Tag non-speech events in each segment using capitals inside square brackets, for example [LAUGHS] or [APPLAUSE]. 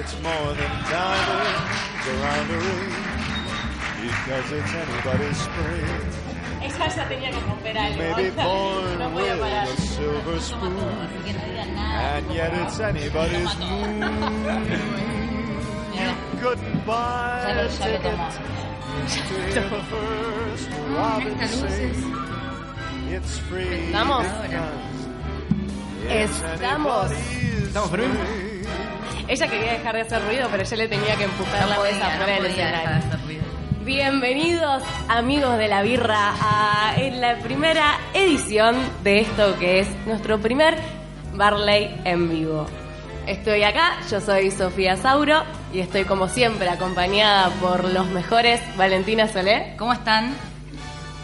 It's more than diamonds around a ring, because it's anybody's spring. Ella ya tenía que romper algo. Maybe [LAUGHS] born no podía with parar. a silver spoon, and yet it's anybody's moon. You couldn't buy Ya lo- a ya lo ticket tomó. to [LAUGHS] the first Robinson. It's free ¿Estamos? because it's Estamos. anybody's ¿Estamos, Fermín? Ella quería dejar de hacer ruido, pero yo le tenía que empujar la mesa fuera del escenario. Bienvenidos amigos de la birra a en la primera edición de esto que es nuestro primer Barley en vivo. Estoy acá, yo soy Sofía Sauro y estoy como siempre acompañada por los mejores Valentina Solé. ¿Cómo están?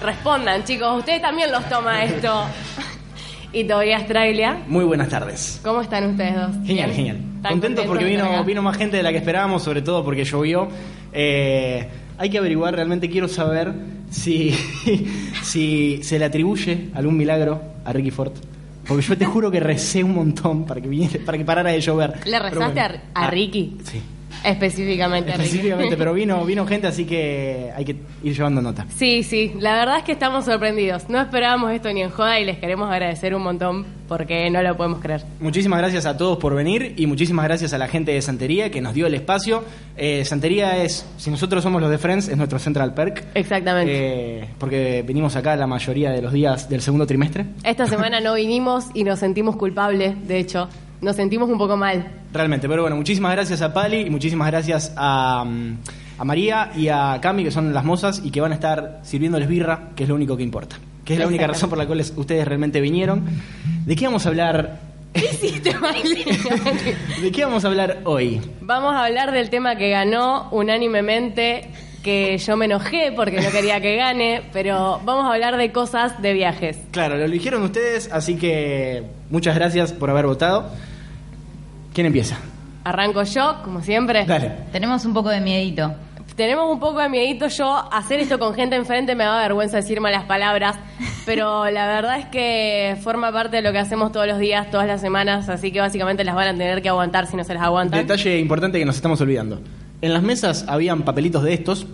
Respondan chicos, ustedes también los toma esto. [LAUGHS] y Tobias Trailia. Muy buenas tardes. ¿Cómo están ustedes dos? Genial, ¿Bien? genial. ¿Están Contentos porque contentos estar vino, vino más gente de la que esperábamos, sobre todo porque llovió. Eh, hay que averiguar, realmente quiero saber si, [LAUGHS] si se le atribuye algún milagro a Ricky Ford. Porque yo te juro que recé un montón para que viniera, para que parara de llover. ¿Le rezaste bueno. a, a Ah, Ricky? Sí. Específicamente. Específicamente, pero vino, vino gente, así que hay que ir llevando nota. Sí, sí, la verdad es que estamos sorprendidos. No esperábamos esto ni en joda y les queremos agradecer un montón porque no lo podemos creer. Muchísimas gracias a todos por venir y muchísimas gracias a la gente de Santería que nos dio el espacio. Eh, Santería es, si nosotros somos los de Friends, es nuestro Central Perk. Exactamente. Eh, porque venimos acá la mayoría de los días del segundo trimestre. Esta semana no vinimos y nos sentimos culpables, de hecho, nos sentimos un poco mal. Realmente, pero bueno, muchísimas gracias a Pali y muchísimas gracias a, mm, a María y a Cami, que son las mozas y que van a estar sirviéndoles birra, que es lo único que importa. Que es la única razón por la cual ustedes realmente vinieron. ¿De qué vamos a hablar? ¿Qué hiciste? [LAUGHS] ¿De qué vamos a hablar hoy? Vamos a hablar del tema que ganó unánimemente, que yo me enojé porque no quería que gane, pero vamos a hablar de cosas de viajes. Claro, lo eligieron ustedes, así que muchas gracias por haber votado. ¿Quién empieza? Arranco yo, como siempre. Dale. Tenemos un poco de miedito. Tenemos un poco de miedito yo hacer esto con gente enfrente me da vergüenza decir malas palabras, pero la verdad es que forma parte de lo que hacemos todos los días, todas las semanas, así que básicamente las van a tener que aguantar si no se las aguantan. Detalle importante que nos estamos olvidando. En las mesas habían papelitos de estos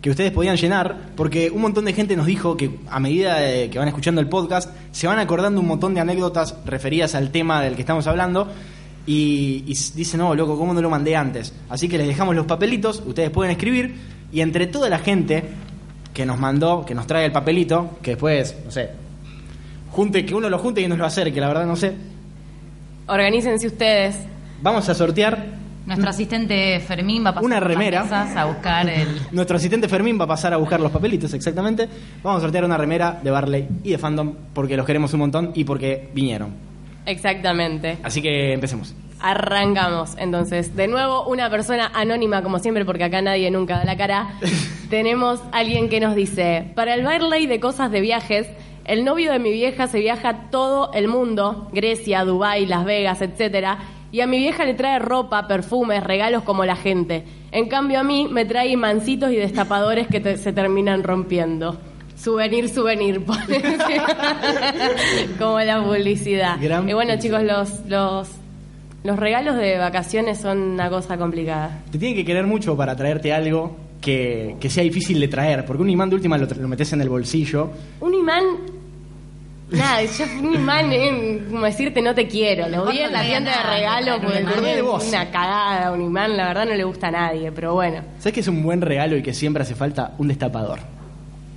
que ustedes podían llenar porque un montón de gente nos dijo que a medida de que van escuchando el podcast se van acordando un montón de anécdotas referidas al tema del que estamos hablando y, dicen, no, loco, ¿cómo no lo mandé antes? Así que les dejamos los papelitos, ustedes pueden escribir y entre toda la gente que nos mandó, que nos trae el papelito, que después, no sé, junte, que uno lo junte y nos lo acerque, la verdad no sé, Organícense ustedes. vamos a sortear Nuestro asistente Fermín va a pasar Una las remera. a buscar el... [LAUGHS] Nuestro asistente Fermín va a pasar a buscar los papelitos, exactamente. Vamos a sortear una remera de Barley y de Fandom porque los queremos un montón y porque vinieron. Exactamente. Así que empecemos. Arrancamos. Entonces, de nuevo, una persona anónima, como siempre, porque acá nadie nunca da la cara. [LAUGHS] Tenemos alguien que nos dice: Para el Barley de cosas de viajes, el novio de mi vieja se viaja a todo el mundo: Grecia, Dubái, Las Vegas, etcétera. Y a mi vieja le trae ropa, perfumes, regalos como la gente. En cambio, a mí me trae mancitos y destapadores que te- se terminan rompiendo. Souvenir, souvenir, [LAUGHS] como la publicidad. Gran y bueno, chicos, los, los, los regalos de vacaciones son una cosa complicada. Te tienen que querer mucho para traerte algo que, que sea difícil de traer, porque un imán de última lo, lo metes en el bolsillo. Un imán. Nada, yo un imán es como decirte no te quiero. Lo vi en la no tienda de regalo porque de vos. es una cagada, un imán, la verdad no le gusta a nadie, pero bueno. ¿Sabes que es un buen regalo y que siempre hace falta? Un destapador.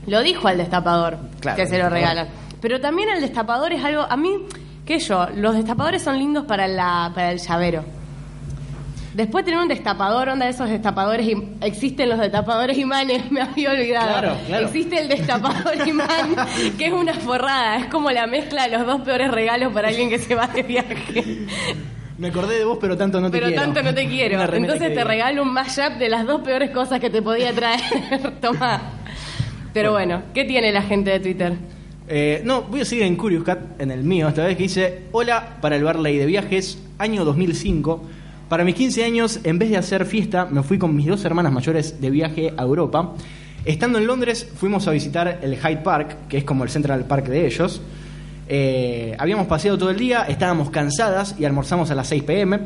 Lo dijo al destapador Claro, que se lo regalan. Pero también el destapador es algo. A mí, qué yo, los destapadores son lindos para, la, para el llavero. Después tener un destapador, onda de esos destapadores, existen los destapadores imanes, [LAUGHS] me había olvidado. Claro, claro. Existe el destapador [LAUGHS] imán, que es una forrada, es como la mezcla de los dos peores regalos para alguien que se va de viaje. Me acordé de vos, pero tanto no te pero quiero. tanto no te quiero. Entonces te regalo un mashup de las dos peores cosas que te podía traer. [LAUGHS] Toma. Pero bueno, ¿qué tiene la gente de Twitter? Eh, no, voy a seguir en Curious Cat, en el mío, esta vez que dice: Hola para el Barley de viajes, año 2005. Para mis 15 años, en vez de hacer fiesta, me fui con mis dos hermanas mayores de viaje a Europa. Estando en Londres, fuimos a visitar el Hyde Park, que es como el Central Park de ellos. Eh, habíamos paseado todo el día, estábamos cansadas y almorzamos a las 6 pm.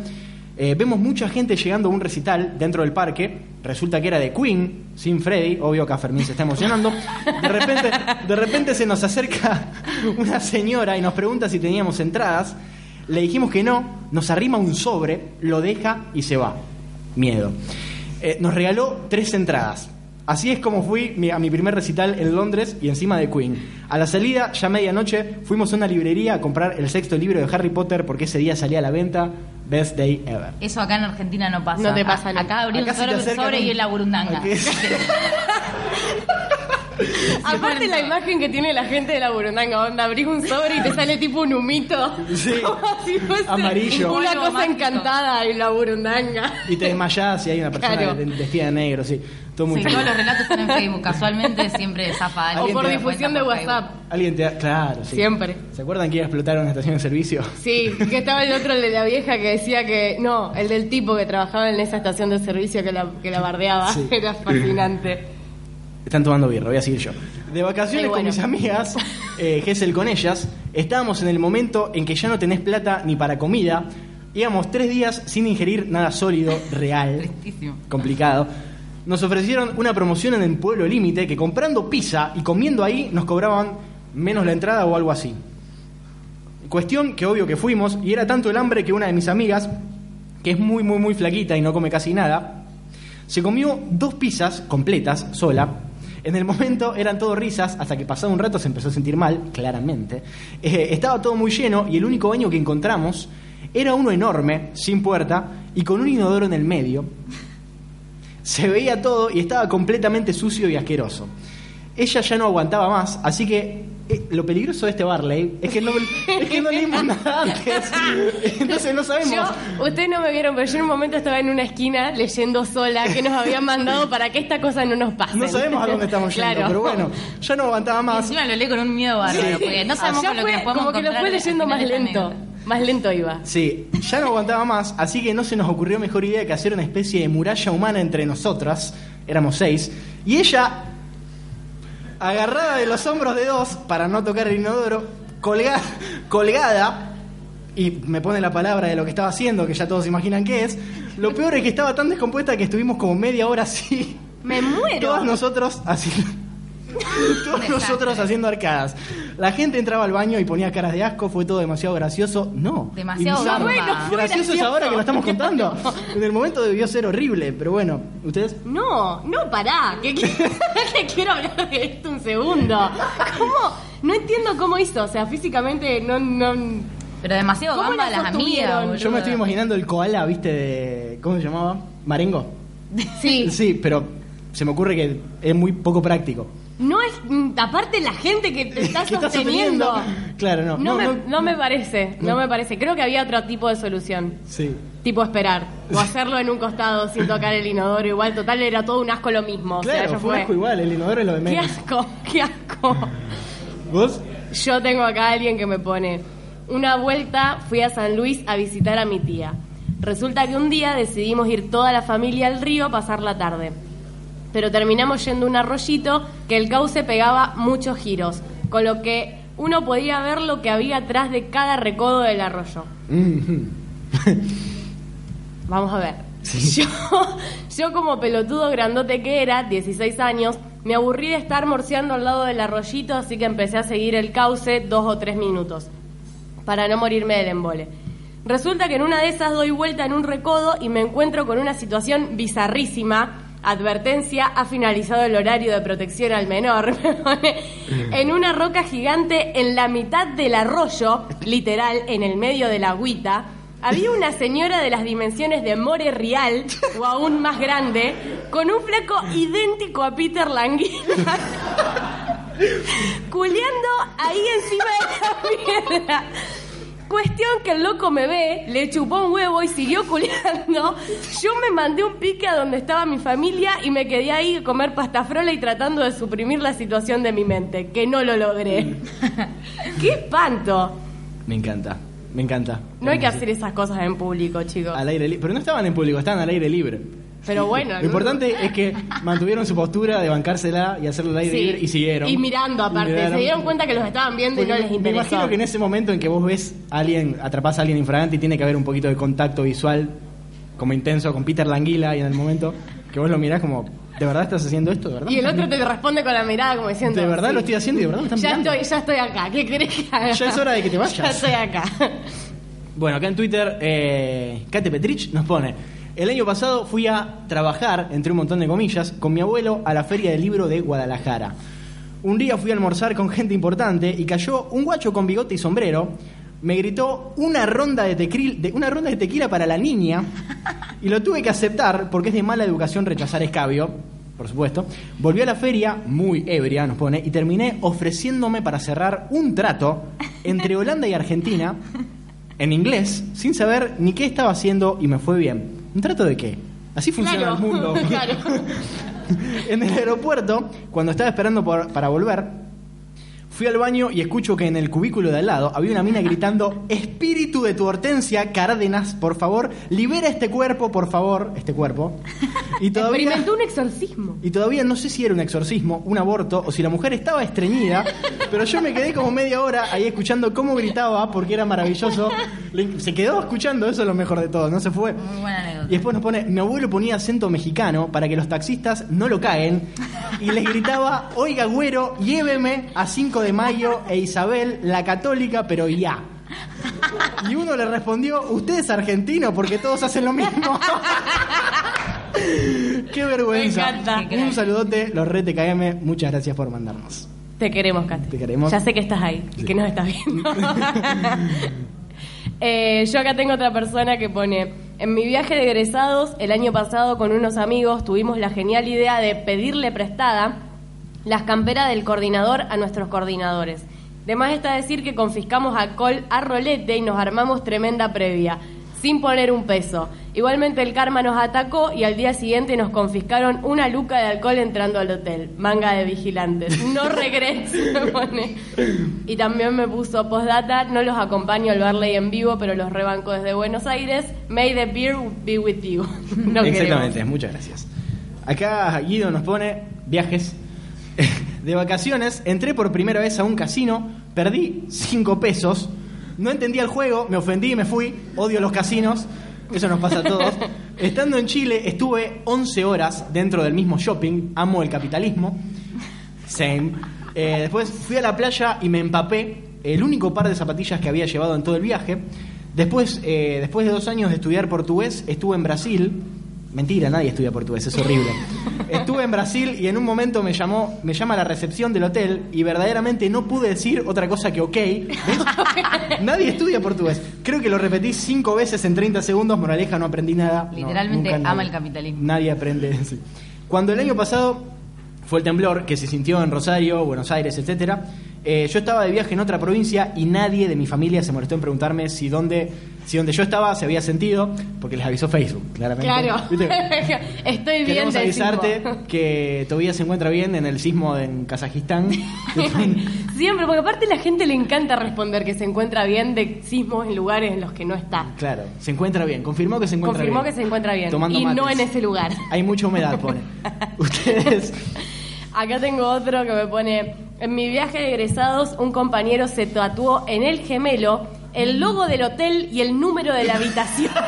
Eh, vemos mucha gente llegando a un recital dentro del parque. Resulta que era de Queen, sin Freddy. Obvio que a Fermín se está emocionando. De repente, de repente se nos acerca una señora y nos pregunta si teníamos entradas. Le dijimos que no, nos arrima un sobre, lo deja y se va. Miedo. Eh, nos regaló tres entradas. Así es como fui a mi primer recital en Londres y encima de Queen. A la salida, ya medianoche, fuimos a una librería a comprar el sexto libro de Harry Potter porque ese día salía a la venta. Best Day Ever. Eso acá en Argentina no pasa. No te pasa A- nunca. Acá abrí un Acá te sobre, un- y es la burundanga. Es- [LAUGHS] Aparte la imagen que tiene la gente de la burundanga, onda, abrís un sobre y te sale tipo un humito. Sí. [LAUGHS] Si Amarillo. Una cosa mágico. encantada y la burundanga. Y te desmayás y hay una persona Claro. vestida de negro, sí. Todo muy Sí, todos los relatos están en Facebook. Casualmente siempre zafa alguien. O por difusión de WhatsApp. Alguien te da- Claro, sí. Siempre. ¿Se acuerdan que iba a explotar una estación de servicio? Sí, que estaba el otro, el de la vieja, que decía que. No, el del tipo que trabajaba en esa estación de servicio que la, que la bardeaba. Sí. Era fascinante. Están tomando birra, voy a seguir yo. De vacaciones bueno. con mis amigas, eh, Gessel con ellas, estábamos en el momento en que ya no tenés plata ni para comida. Íbamos tres días sin ingerir nada sólido, real, Tristísimo. complicado. Nos ofrecieron una promoción en el pueblo límite que comprando pizza y comiendo ahí nos cobraban menos la entrada o algo así. Cuestión que obvio que fuimos y era tanto el hambre que una de mis amigas, que es muy muy muy flaquita y no come casi nada, se comió dos pizzas completas, sola. En el momento eran todo risas, hasta que pasado un rato se empezó a sentir mal, claramente. Eh, estaba todo muy lleno y el único baño que encontramos era uno enorme, sin puerta y con un inodoro en el medio. Se veía todo y estaba completamente sucio y asqueroso. Ella ya no aguantaba más, así que eh, lo peligroso de este Barley es que no, es que no leímos [LAUGHS] nada antes. Entonces no sabemos. Yo, ustedes no me vieron, pero yo en un momento estaba en una esquina leyendo sola que nos habían mandado [LAUGHS] para que esta cosa no nos pase. No sabemos a dónde estamos yendo, Claro. pero bueno, ya no aguantaba Y más. encima lo lee con un miedo bárbaro. Sí. Porque no sabemos con lo fue- que nos podemos como que lo fue leyendo más lento. Más lento iba. Sí, ya no aguantaba más, así que no se nos ocurrió mejor idea que hacer una especie de muralla humana entre nosotras, éramos seis, y ella, agarrada de los hombros de dos para no tocar el inodoro, colga- colgada, y me pone la palabra de lo que estaba haciendo, que ya todos imaginan qué es, lo peor es que estaba tan descompuesta que estuvimos como media hora así, Me muero. todos nosotros así. [LAUGHS] Todos nosotros haciendo arcadas. La gente entraba al baño y ponía caras de asco, fue todo demasiado gracioso. No. Demasiado. Bueno, gracioso es ahora que lo estamos contando. [LAUGHS] En el momento debió ser horrible, pero bueno, ustedes. No, no, pará. Que, que- [LAUGHS] que quiero hablar de esto un segundo. ¿Cómo? No entiendo cómo hizo. O sea, físicamente no. no Pero demasiado ¿Cómo gamba la las amigas. Yo me estoy imaginando el koala, ¿viste? De, ¿Cómo se llamaba? Marengo. sí. Sí, pero se me ocurre que es muy poco práctico. No es. mm, Aparte, la gente que te [LAUGHS] está ¿Qué sosteniendo. Claro, no. No, No, me, no. no me parece, no. Me parece. Creo que había otro tipo de solución. Sí. Tipo esperar. O hacerlo en un costado sin tocar el inodoro. Igual, total, era todo un asco lo mismo. o sea, Claro, ya fue un asco igual, el inodoro es lo de Qué menos. asco, [LAUGHS] qué asco. ¿Vos? Yo tengo acá a alguien que me pone. Una vuelta fui a San Luis a visitar a mi tía. Resulta que un día decidimos ir toda la familia al río a pasar la tarde. Pero terminamos yendo un arroyito que el cauce pegaba muchos giros, con lo que uno podía ver lo que había atrás de cada recodo del arroyo. Vamos a ver. [LAUGHS] Yo, yo como pelotudo grandote que era, 16 años, me aburrí de estar morseando al lado del arroyito, así que empecé a seguir el cauce dos o tres minutos, para no morirme del embole. Resulta que en una de esas doy vuelta en un recodo y me encuentro con una situación bizarrísima. Advertencia, ha finalizado el horario de protección al menor. [LAUGHS] En una roca gigante en la mitad del arroyo, literal, en el medio de la agüita, había una señora de las dimensiones de More Real, o aún más grande, con un flaco idéntico a Peter Languila, [LAUGHS] culeando ahí encima de la piedra. Cuestión que el loco me ve, le chupó un huevo y siguió culiando. Yo me mandé un pique a donde estaba mi familia y me quedé ahí a comer pasta frola y tratando de suprimir la situación de mi mente, que no lo logré. [LAUGHS] ¡Qué espanto! Me encanta, me encanta. No hay que hacer esas cosas en público, chicos. Al aire libre. Pero no estaban en público, estaban al aire libre. Pero bueno. Lo importante es que mantuvieron su postura de bancársela y hacerlo aire Sí. y siguieron. Y mirando aparte. Y miraron. Se dieron cuenta que los estaban viendo y no les Me interesó. imagino que en ese momento en que vos ves a alguien, atrapás a alguien infragante y tiene que haber un poquito de contacto visual como intenso con Peter Languila y en el momento que vos lo mirás como, ¿de verdad estás haciendo esto? ¿De verdad? Y el otro te responde con la mirada como diciendo... ¿De verdad "Sí, lo estoy haciendo y de verdad me están Ya mirando?" estoy, ya estoy acá. ¿Qué querés que haga? Ya es hora de que te [LAUGHS] vayas. Ya estoy acá. Bueno, acá en Twitter, eh, Kate Petrich nos pone: El año pasado fui a trabajar, entre un montón de comillas, con mi abuelo a la Feria del Libro de Guadalajara. Un día fui a almorzar con gente importante y cayó un guacho con bigote y sombrero. Me gritó una ronda de, de- una ronda de tequila para la niña y lo tuve que aceptar porque es de mala educación rechazar escabio, por supuesto. Volví a la feria, muy ebria, nos pone, y terminé ofreciéndome para cerrar un trato entre Holanda y Argentina en inglés, sin saber ni qué estaba haciendo y me fue bien. ¿Un trato de qué? Así funciona Claro, el mundo. [LAUGHS] claro. [LAUGHS] en el aeropuerto, cuando estaba esperando por- para volver, fui al baño y escucho que en el cubículo de al lado había una mina gritando: Espíritu de tu hortensia, Cárdenas, por favor, libera este cuerpo, por favor, este cuerpo. Y [LAUGHS] todavía. Experimentó un exorcismo. Y todavía no sé si era un exorcismo, un aborto o si la mujer estaba estreñida, pero yo me quedé como media hora ahí escuchando cómo gritaba porque era maravilloso. Se quedó escuchando, eso es lo mejor de todo, no se fue. Muy buena. Y después nos pone, mi abuelo ponía acento mexicano para que los taxistas no lo caen y les gritaba, oiga güero, lléveme a 5 de mayo e Isabel, la católica, pero ya. Y uno le respondió, usted es argentino porque todos hacen lo mismo. [LAUGHS] Qué vergüenza. Me encanta. Un saludote, los Red TKM, muchas gracias por mandarnos. Te queremos, Katy. Te queremos. Ya sé que estás ahí y Sí. que nos estás viendo. [LAUGHS] Eh, yo acá tengo otra persona que pone, en mi viaje de egresados el año pasado con unos amigos tuvimos la genial idea de pedirle prestada las camperas del coordinador a nuestros coordinadores. De más está decir que confiscamos alcohol a rolete y nos armamos tremenda previa, sin poner un peso. Igualmente el karma nos atacó y al día siguiente nos confiscaron una luca de alcohol entrando al hotel. Manga de vigilantes. No [LAUGHS] regrets, me pone. Y también me puso postdata, no los acompaño al Barley en vivo, pero los rebanco desde Buenos Aires. May the beer be with you. [LAUGHS] No Exactamente, queremos. muchas gracias. Acá Guido nos pone viajes. [LAUGHS] De vacaciones, entré por primera vez a un casino, perdí 5 pesos, no entendía el juego, me ofendí y me fui, odio los casinos, eso nos pasa a todos. [LAUGHS] Estando en Chile, estuve 11 horas dentro del mismo shopping, amo el capitalismo, same. Eh, después fui a la playa y me empapé, el único par de zapatillas que había llevado en todo el viaje. Después, eh, después de dos años de estudiar portugués, estuve en Brasil. Mentira, nadie estudia portugués, es horrible. [LAUGHS] Estuve en Brasil y en un momento me llamó, me llama a la recepción del hotel y verdaderamente no pude decir otra cosa que ok. ¿Ves? [LAUGHS] nadie estudia portugués. Creo que lo repetí cinco veces en 30 segundos, moraleja, no aprendí nada. No, Literalmente nunca ama nadie. el capitalismo. Nadie aprende. [LAUGHS] sí. Cuando el año pasado fue el temblor que se sintió en Rosario, Buenos Aires, etcétera, eh, yo estaba de viaje en otra provincia y nadie de mi familia se molestó en preguntarme si donde, si donde yo estaba se había sentido, porque les aviisó Facebook, claramente. Claro. [LAUGHS] Estoy bien Queremos avisarte sismo. [LAUGHS] que Tobías se encuentra bien en el sismo en Kazajistán. [LAUGHS] Siempre, porque aparte a la gente le encanta responder que se encuentra bien de sismos en lugares en los que no está. claro, se encuentra bien. Confirmó que se encuentra Confirmó bien. que se encuentra bien. Tomando y no en ese lugar. Hay mucha humedad, pone. Ustedes. Acá tengo otro que me pone, en mi viaje de egresados un compañero se tatuó en el gemelo el logo del hotel y el número de la habitación. [LAUGHS]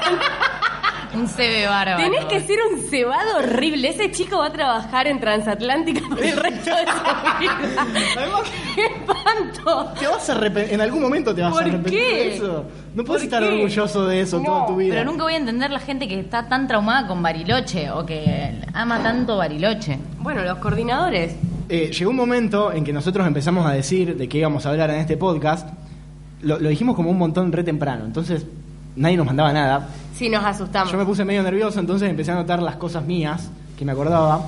Un CB bárbaro. Tenés que ser un cebado horrible. Ese chico va a trabajar en Transatlántica por el resto de su vida. [LAUGHS] ¡Qué espanto! Te vas a arrepentir, en algún momento te vas ¿Por a arrepentir qué? de eso. No ¿Por puedes estar qué? orgulloso de eso toda tu vida. Pero nunca voy a entender la gente que está tan traumada con Bariloche o que ama tanto Bariloche. Bueno, los coordinadores. Eh, llegó un momento en que nosotros empezamos a decir de qué íbamos a hablar en este podcast. Lo, lo dijimos como un montón re temprano, entonces nadie nos mandaba nada. Sí, nos asustamos. Yo me puse medio nervioso, entonces empecé a anotar las cosas mías que me acordaba.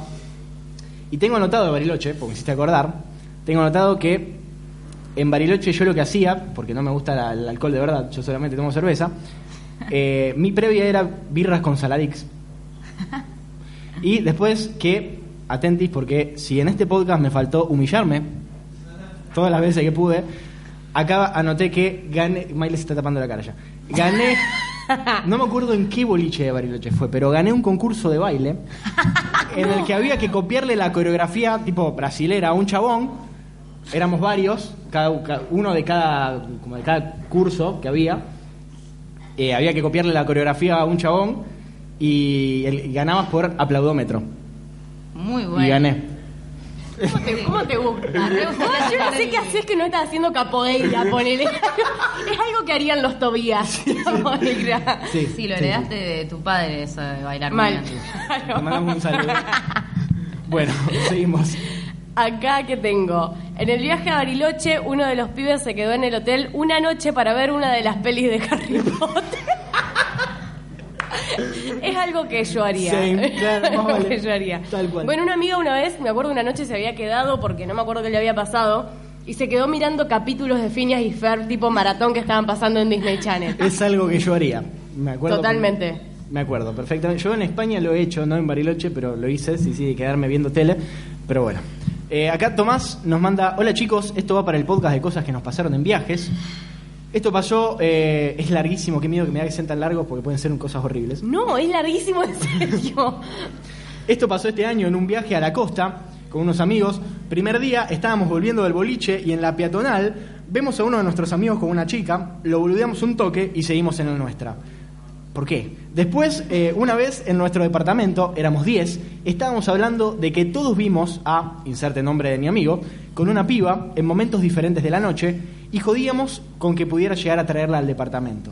Y tengo anotado de Bariloche, porque me hiciste acordar, tengo anotado que en Bariloche yo lo que hacía, porque no me gusta la- el alcohol de verdad, yo solamente tomo cerveza, [LAUGHS] eh, mi previa era birras con saladix. [LAUGHS] Y después que, atentis, porque si en este podcast me faltó humillarme, todas las veces que pude, acá anoté que gané, Miley se está tapando la cara ya, gané, no me acuerdo en qué boliche de Bariloche fue, pero gané un concurso de baile en el que había que copiarle la coreografía tipo brasilera a un chabón, éramos varios, cada, ca- uno de cada, como de cada curso que había, eh, había que copiarle la coreografía a un chabón y, el- y ganabas por aplaudómetro. Muy bueno. Y gané. ¿Cómo te, cómo te gusta? Ah, yo no sé qué haces que no estás haciendo capoeira, ponele. es algo que harían los Tobías. Sí, Sí, [LAUGHS] lo sí, heredaste de tu padre, eso de bailar Mal. [LAUGHS] Te mandamos un saludo. [LAUGHS] Bueno, seguimos. Acá que tengo. En el viaje a Bariloche, uno de los pibes se quedó en el hotel una noche para ver una de las pelis de Harry Potter. Es algo que yo haría. Same, claro, algo vale. que yo haría. Tal cual. Bueno, una amiga una vez, me acuerdo una noche se había quedado porque no me acuerdo qué le había pasado. Y se quedó mirando capítulos de Phineas y Ferb tipo maratón que estaban pasando en Disney Channel. Es algo que yo haría. Me acuerdo. Totalmente. Me acuerdo, perfectamente. Yo en España lo he hecho, no en Bariloche, pero lo hice, sí, sí, de quedarme viendo tele. Pero bueno. Eh, acá Tomás nos manda, hola chicos, esto va para el podcast de cosas que nos pasaron en viajes. Esto pasó, eh, es larguísimo, qué miedo que me da que sean tan largos porque pueden ser cosas horribles. No, es larguísimo en serio. [LAUGHS] Esto pasó este año en un viaje a la costa con unos amigos. Primer día estábamos volviendo del boliche y en la peatonal vemos a uno de nuestros amigos con una chica, lo boludeamos un toque y seguimos en la nuestra. ¿Por qué? Después, eh, una vez en nuestro departamento, éramos 10, estábamos hablando de que todos vimos a, inserte nombre de mi amigo, con una piba en momentos diferentes de la noche y jodíamos con que pudiera llegar a traerla al departamento.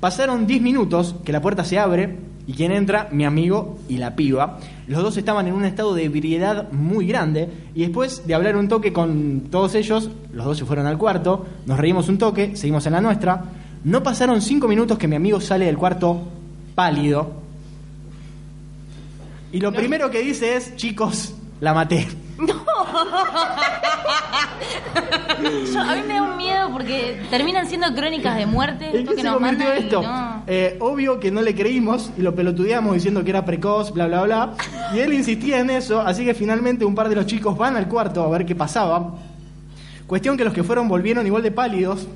Pasaron 10 minutos que la puerta se abre y quien entra, mi amigo y la piba. Los dos estaban en un estado de ebriedad muy grande y después de hablar un toque con todos ellos, los dos se fueron al cuarto, nos reímos un toque, seguimos en la nuestra. No pasaron 5 minutos que mi amigo sale del cuarto pálido. Y lo primero que dice es, chicos, la maté. Yo, a mí me da un miedo porque terminan siendo crónicas de muerte. ¿En qué que se nos convirtió mandan y esto? no. Eh, obvio que no le creímos y lo pelotudeamos diciendo que era precoz, bla, bla, bla. Y él insistía en eso, así que finalmente un par de los chicos van al cuarto a ver qué pasaba. Cuestión que los que fueron volvieron igual de pálidos.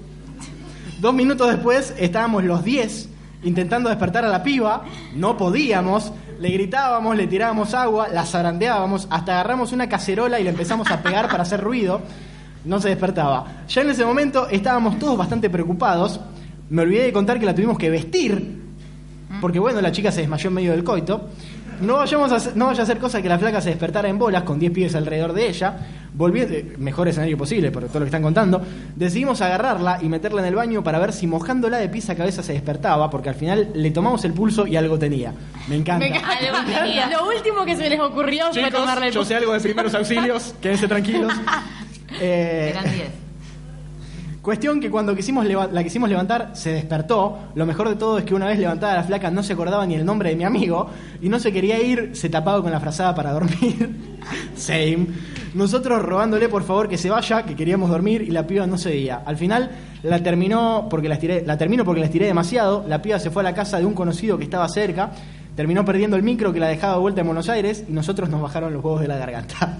Dos minutos después estábamos los 10 intentando despertar a la piba, no podíamos, le gritábamos, le tirábamos agua, la zarandeábamos, hasta agarramos una cacerola y le empezamos a pegar para hacer ruido, no se despertaba. Ya en ese momento estábamos todos bastante preocupados, me olvidé de contar que la tuvimos que vestir, porque bueno, la chica se desmayó en medio del coito. No, vayamos a hacer- no vaya a hacer cosa que la flaca se despertara en bolas con 10 pibes alrededor de ella. Volviendo, eh, mejor escenario posible por todo lo que están contando. Decidimos agarrarla y meterla en el baño para ver si mojándola de pies a cabeza se despertaba, porque al final le tomamos el pulso y algo tenía. Me encanta. Me encanta. Algo tenía. Lo último que se les ocurrió fue tomarle el yo sé algo de primeros auxilios, quédense tranquilos. [LAUGHS] Eh, Eran 10. Cuestión que cuando quisimos la quisimos levantar se despertó. Lo mejor de todo es que una vez levantada la flaca no se acordaba ni el nombre de mi amigo y no se quería ir, se tapaba con la frazada para dormir. [LAUGHS] Same. Nosotros rogándole por favor que se vaya, que queríamos dormir y la piba no se veía. Al final la terminó porque la estiré, la terminó porque la estiré demasiado. La piba se fue a la casa de un conocido que estaba cerca. Terminó perdiendo el micro que la dejaba de vuelta en Buenos Aires y nosotros nos bajaron los huevos de la garganta.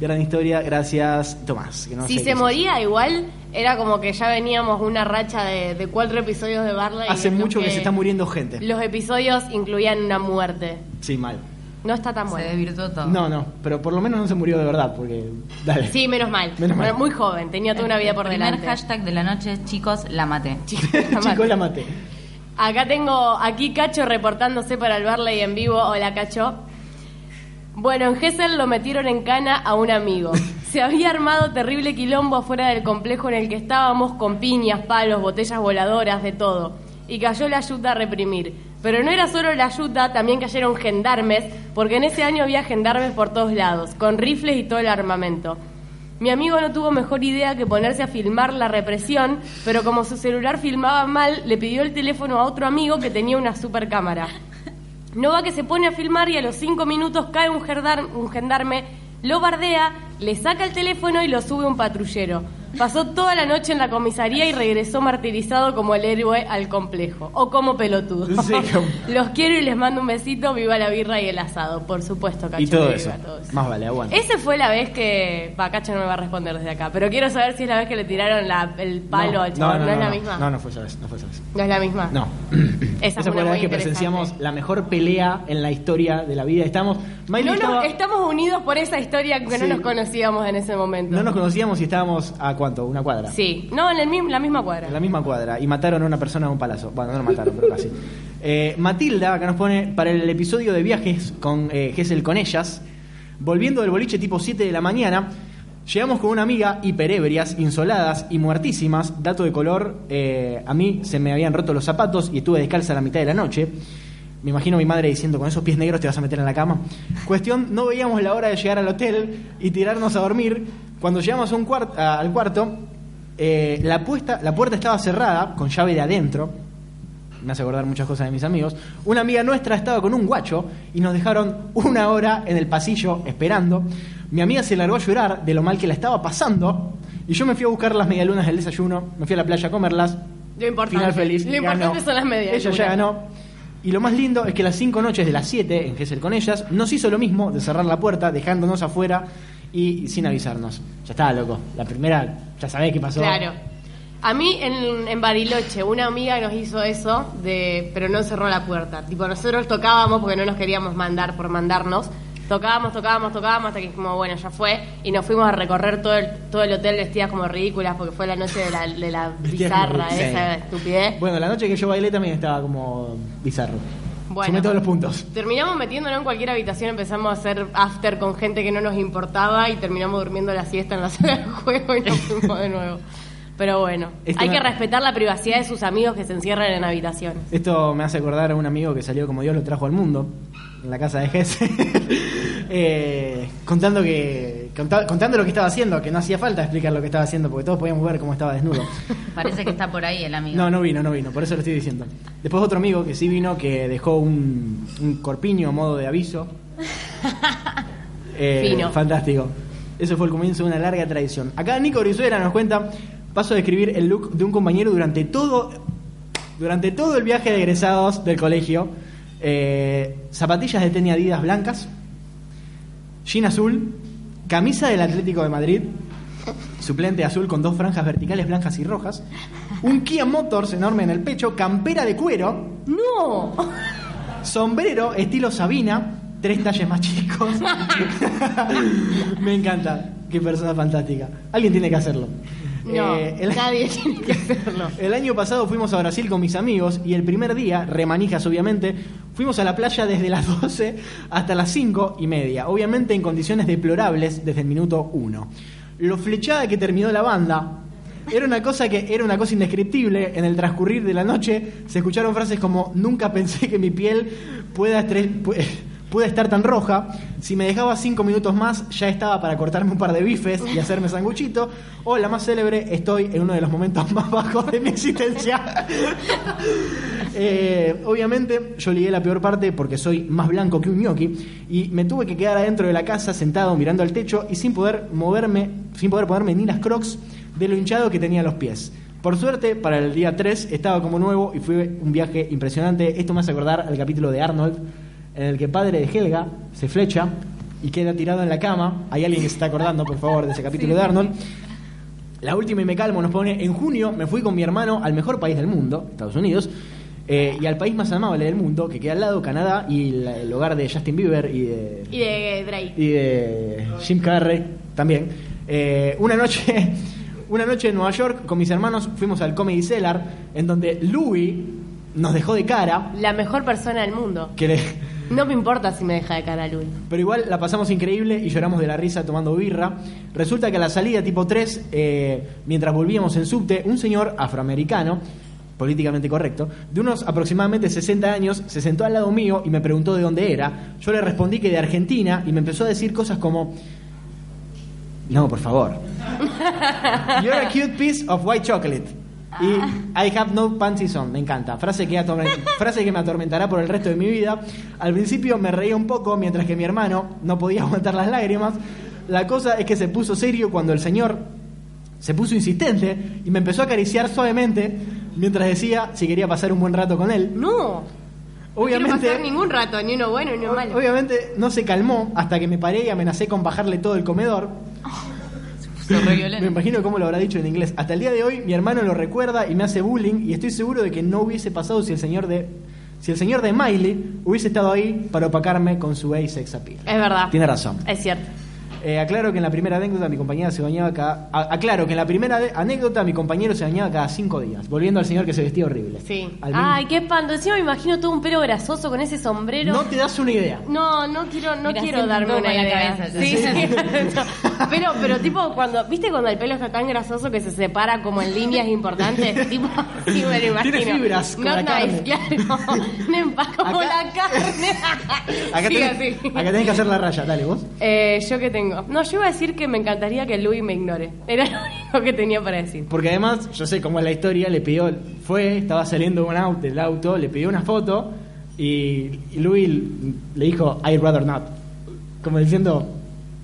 Gran historia, gracias Tomás. que no Si sé se moría igual, era como que ya veníamos una racha de, de cuatro episodios de Barley. Hace mucho que se está muriendo gente. Los episodios incluían una muerte. Sí, mal. No está tan Se bueno. desvirtuó todo. No, no, pero por lo menos no se murió de verdad, porque. Dale. Sí, menos mal. Menos mal. Muy joven, tenía toda una vida por El primer delante. hashtag de la noche es chicos, la maté. [LAUGHS] Chico, la [LAUGHS] maté. Acá tengo, aquí Cacho reportándose para el Barley en vivo. Hola, Cacho. Bueno, en Gessel lo metieron en cana a un amigo. Se había armado terrible quilombo afuera del complejo en el que estábamos con piñas, palos, botellas voladoras, de todo. Y cayó la ayuda a reprimir. Pero no era solo la ayuda, también cayeron gendarmes, porque en ese año había gendarmes por todos lados, con rifles y todo el armamento. Mi amigo no tuvo mejor idea que ponerse a filmar la represión, pero como su celular filmaba mal, le pidió el teléfono a otro amigo que tenía una super cámara. No va que se pone a filmar y a los cinco minutos cae un gendarme, lo bardea, le saca el teléfono y lo sube un patrullero. Pasó toda la noche en la comisaría y regresó martirizado como el héroe al complejo. O como pelotudo. Sí, como- [LAUGHS] Los quiero y les mando un besito. Viva la birra y el asado. Por supuesto, Cacho. Y todo eso. viva todo eso. Más vale, aguanta. Ese fue la vez que. Va, Cacho no me va a responder desde acá. Pero quiero saber si es la vez que le tiraron la- el palo al chabón. ¿No, es la misma? No, no fue esa vez. No fue esa vez. ¿No es la misma. No. [CLEARS THROAT] Esa, Esa, fue la vez que presenciamos la mejor pelea en la historia de la vida. Estamos. No, no, estaba- estamos unidos por esa historia que no Sí. nos conocíamos en ese momento. no nos conocíamos y estábamos a cuánto, una cuadra. Sí, no, en el mismo, la misma cuadra. En la misma cuadra. Y mataron a una persona a un palazo. Bueno, no lo mataron, pero casi. Eh, Matilda, acá nos pone para el episodio de viajes con eh, Gesell con ellas. Volviendo del boliche tipo 7 de la mañana, llegamos con una amiga hiperebrias, insoladas y muertísimas. Dato de color, eh, a mí se me habían roto los zapatos y estuve descalza a la mitad de la noche. Me imagino a mi madre diciendo, con esos pies negros te vas a meter en la cama. Cuestión, no veíamos la hora de llegar al hotel y tirarnos a dormir. Cuando llegamos a un cuart- a- al cuarto, eh, la, puesta, la puerta estaba cerrada, con llave de adentro. Me hace acordar muchas cosas de mis amigos. Una amiga nuestra estaba con un guacho y nos dejaron una hora en el pasillo esperando. Mi amiga se largó a llorar de lo mal que la estaba pasando. Y yo me fui a buscar las medialunas del desayuno. Me fui a la playa a comerlas. Lo importante. Final feliz. Lo importante son las medias. Ella ya ganó. Y lo más lindo es que las cinco noches de las siete en Gessel con ellas nos hizo lo mismo de cerrar la puerta, dejándonos afuera y sin avisarnos. Ya estaba loco. La primera, ya sabés qué pasó. Claro. A mí en, en Bariloche, una amiga nos hizo eso, de, pero no cerró la puerta. Tipo, nosotros tocábamos porque no nos queríamos mandar por mandarnos. Tocábamos, tocábamos, tocábamos hasta que como bueno, ya fue. Y nos fuimos a recorrer todo el, todo el hotel vestidas como ridículas porque fue la noche de la, de la bizarra, esa estupidez. Bueno, la noche que yo bailé también estaba como bizarro. Bueno. Sumé todos los puntos. Terminamos metiéndonos en cualquier habitación, empezamos a hacer after con gente que no nos importaba y terminamos durmiendo la siesta en la [LAUGHS] sala de juego y nos fuimos de nuevo. Pero bueno, Esto hay me- que respetar la privacidad de sus amigos que se encierran en habitaciones. Esto me hace acordar a un amigo que salió como Dios lo trajo al mundo, en la casa de Gese, [LAUGHS] eh, contando, que, conta- contando lo que estaba haciendo, que no hacía falta explicar lo que estaba haciendo, porque todos podíamos ver cómo estaba desnudo. [LAUGHS] Parece que está por ahí el amigo. No, no vino, no vino, por eso lo estoy diciendo. Después otro amigo que sí vino, que dejó un, un corpiño a modo de aviso. [LAUGHS] Eh, Fino. Fantástico. Eso fue el comienzo de una larga tradición. Acá Nico Brizuela nos cuenta, paso a describir el look de un compañero durante todo, durante todo el viaje de egresados del colegio. Eh, zapatillas de tenis Adidas blancas, jean azul, camisa del Atlético de Madrid, suplente azul con dos franjas verticales blancas y rojas, un Kia Motors enorme en el pecho, campera de cuero, ¡No! sombrero estilo Sabina, tres talles más chicos. [LAUGHS] Me encanta, qué persona fantástica. Alguien tiene que hacerlo. No, Eh, el- nadie tiene que hacerlo. [LAUGHS] el año pasado fuimos a Brasil con mis amigos y el primer día, remanijas obviamente, fuimos a la playa desde las [LAUGHS] 12 hasta las 5 y media, obviamente en condiciones deplorables desde el minuto 1. Lo flechada que terminó la banda era una cosa que era una cosa indescriptible. En el transcurrir de la noche se escucharon frases como nunca pensé que mi piel pueda estre- [LAUGHS] pu- pueda estar tan roja. Si me dejaba cinco minutos más, ya estaba para cortarme un par de bifes y hacerme sanguchito. O la más célebre, estoy en uno de los momentos [LAUGHS] más bajos de mi existencia. [LAUGHS] Eh, obviamente yo ligué la peor parte porque soy más blanco que un gnocchi y me tuve que quedar adentro de la casa sentado mirando al techo y sin poder moverme, sin poder ponerme ni las crocs de lo hinchado que tenía los pies. Por suerte, para el día 3 estaba como nuevo y fue un viaje impresionante. Esto me hace acordar al capítulo de Arnold, en el que padre de Helga se flecha y queda tirado en la cama. Hay alguien que se está acordando, por favor, de ese capítulo de Arnold. La última y me calmo nos pone, en junio me fui con mi hermano al mejor país del mundo, Estados Unidos, eh, y al país más amable del mundo, que queda al lado, Canadá, y la- el hogar de Justin Bieber y de, Y de Drake. y de Jim Carrey también. Eh, una noche [LAUGHS] una noche en Nueva York con mis hermanos fuimos al Comedy Cellar, en donde Louis nos dejó de cara, La mejor persona del mundo. que le- No me importa si me deja de cara Luis. Pero igual la pasamos increíble y lloramos de la risa tomando birra. Resulta que a la salida tipo 3, eh, mientras volvíamos en subte, un señor afroamericano, políticamente correcto, de unos aproximadamente 60 años, se sentó al lado mío y me preguntó de dónde era. Yo le respondí que de Argentina y me empezó a decir cosas como... No, por favor. [LAUGHS] You're a cute piece of white chocolate. Y I have no panties on. Me encanta. Frase que, [LAUGHS] frase que me atormentará por el resto de mi vida. Al principio me reía un poco mientras que mi hermano no podía [LAUGHS] aguantar las lágrimas. La cosa es que se puso serio cuando el señor se puso insistente y me empezó a acariciar suavemente mientras decía si quería pasar un buen rato con él. No. No Obviamente, quiero pasar ningún rato, ni uno bueno ni uno malo. obviamente no se calmó hasta que me paré y amenacé con bajarle todo el comedor. Se [LAUGHS] [LAUGHS] Me imagino cómo lo habrá dicho en inglés. Hasta el día de hoy mi hermano lo recuerda y me hace bullying y estoy seguro de que no hubiese pasado si el señor de si el señor de Miley hubiese estado ahí para opacarme con su gay sex appeal. Es verdad. Tiene razón. Es cierto. Eh, aclaro que en la primera anécdota mi compañera se bañaba cada... a- aclaro que en la primera anécdota mi compañero se bañaba cada cinco días, volviendo al señor que se vestía horrible. Sí. Al mismo- Ay, qué espanto. Encima me imagino todo un pelo grasoso con ese sombrero. No te das una idea. No, no quiero, no Mira, quiero darme un una en la idea. cabeza, sí, sí. [LAUGHS] pero, pero tipo cuando, ¿viste cuando el pelo está tan grasoso que se separa como en líneas importantes? [LAUGHS] tipo, sí me lo imagino. Tiene fibras con Not la nice, claro. Empaque como Acá- la carne. [LAUGHS] Acá Sí, tenés, acá tenés que hacer la raya, dale vos. Eh, ¿Yo qué tengo? No, yo iba a decir que me encantaría que Louis me ignore. Era lo único que tenía para decir. Porque además, yo sé cómo es la historia, le pidió, fue, estaba saliendo un auto, del auto, le pidió una foto y, y Louis le dijo, I'd rather not. Como diciendo...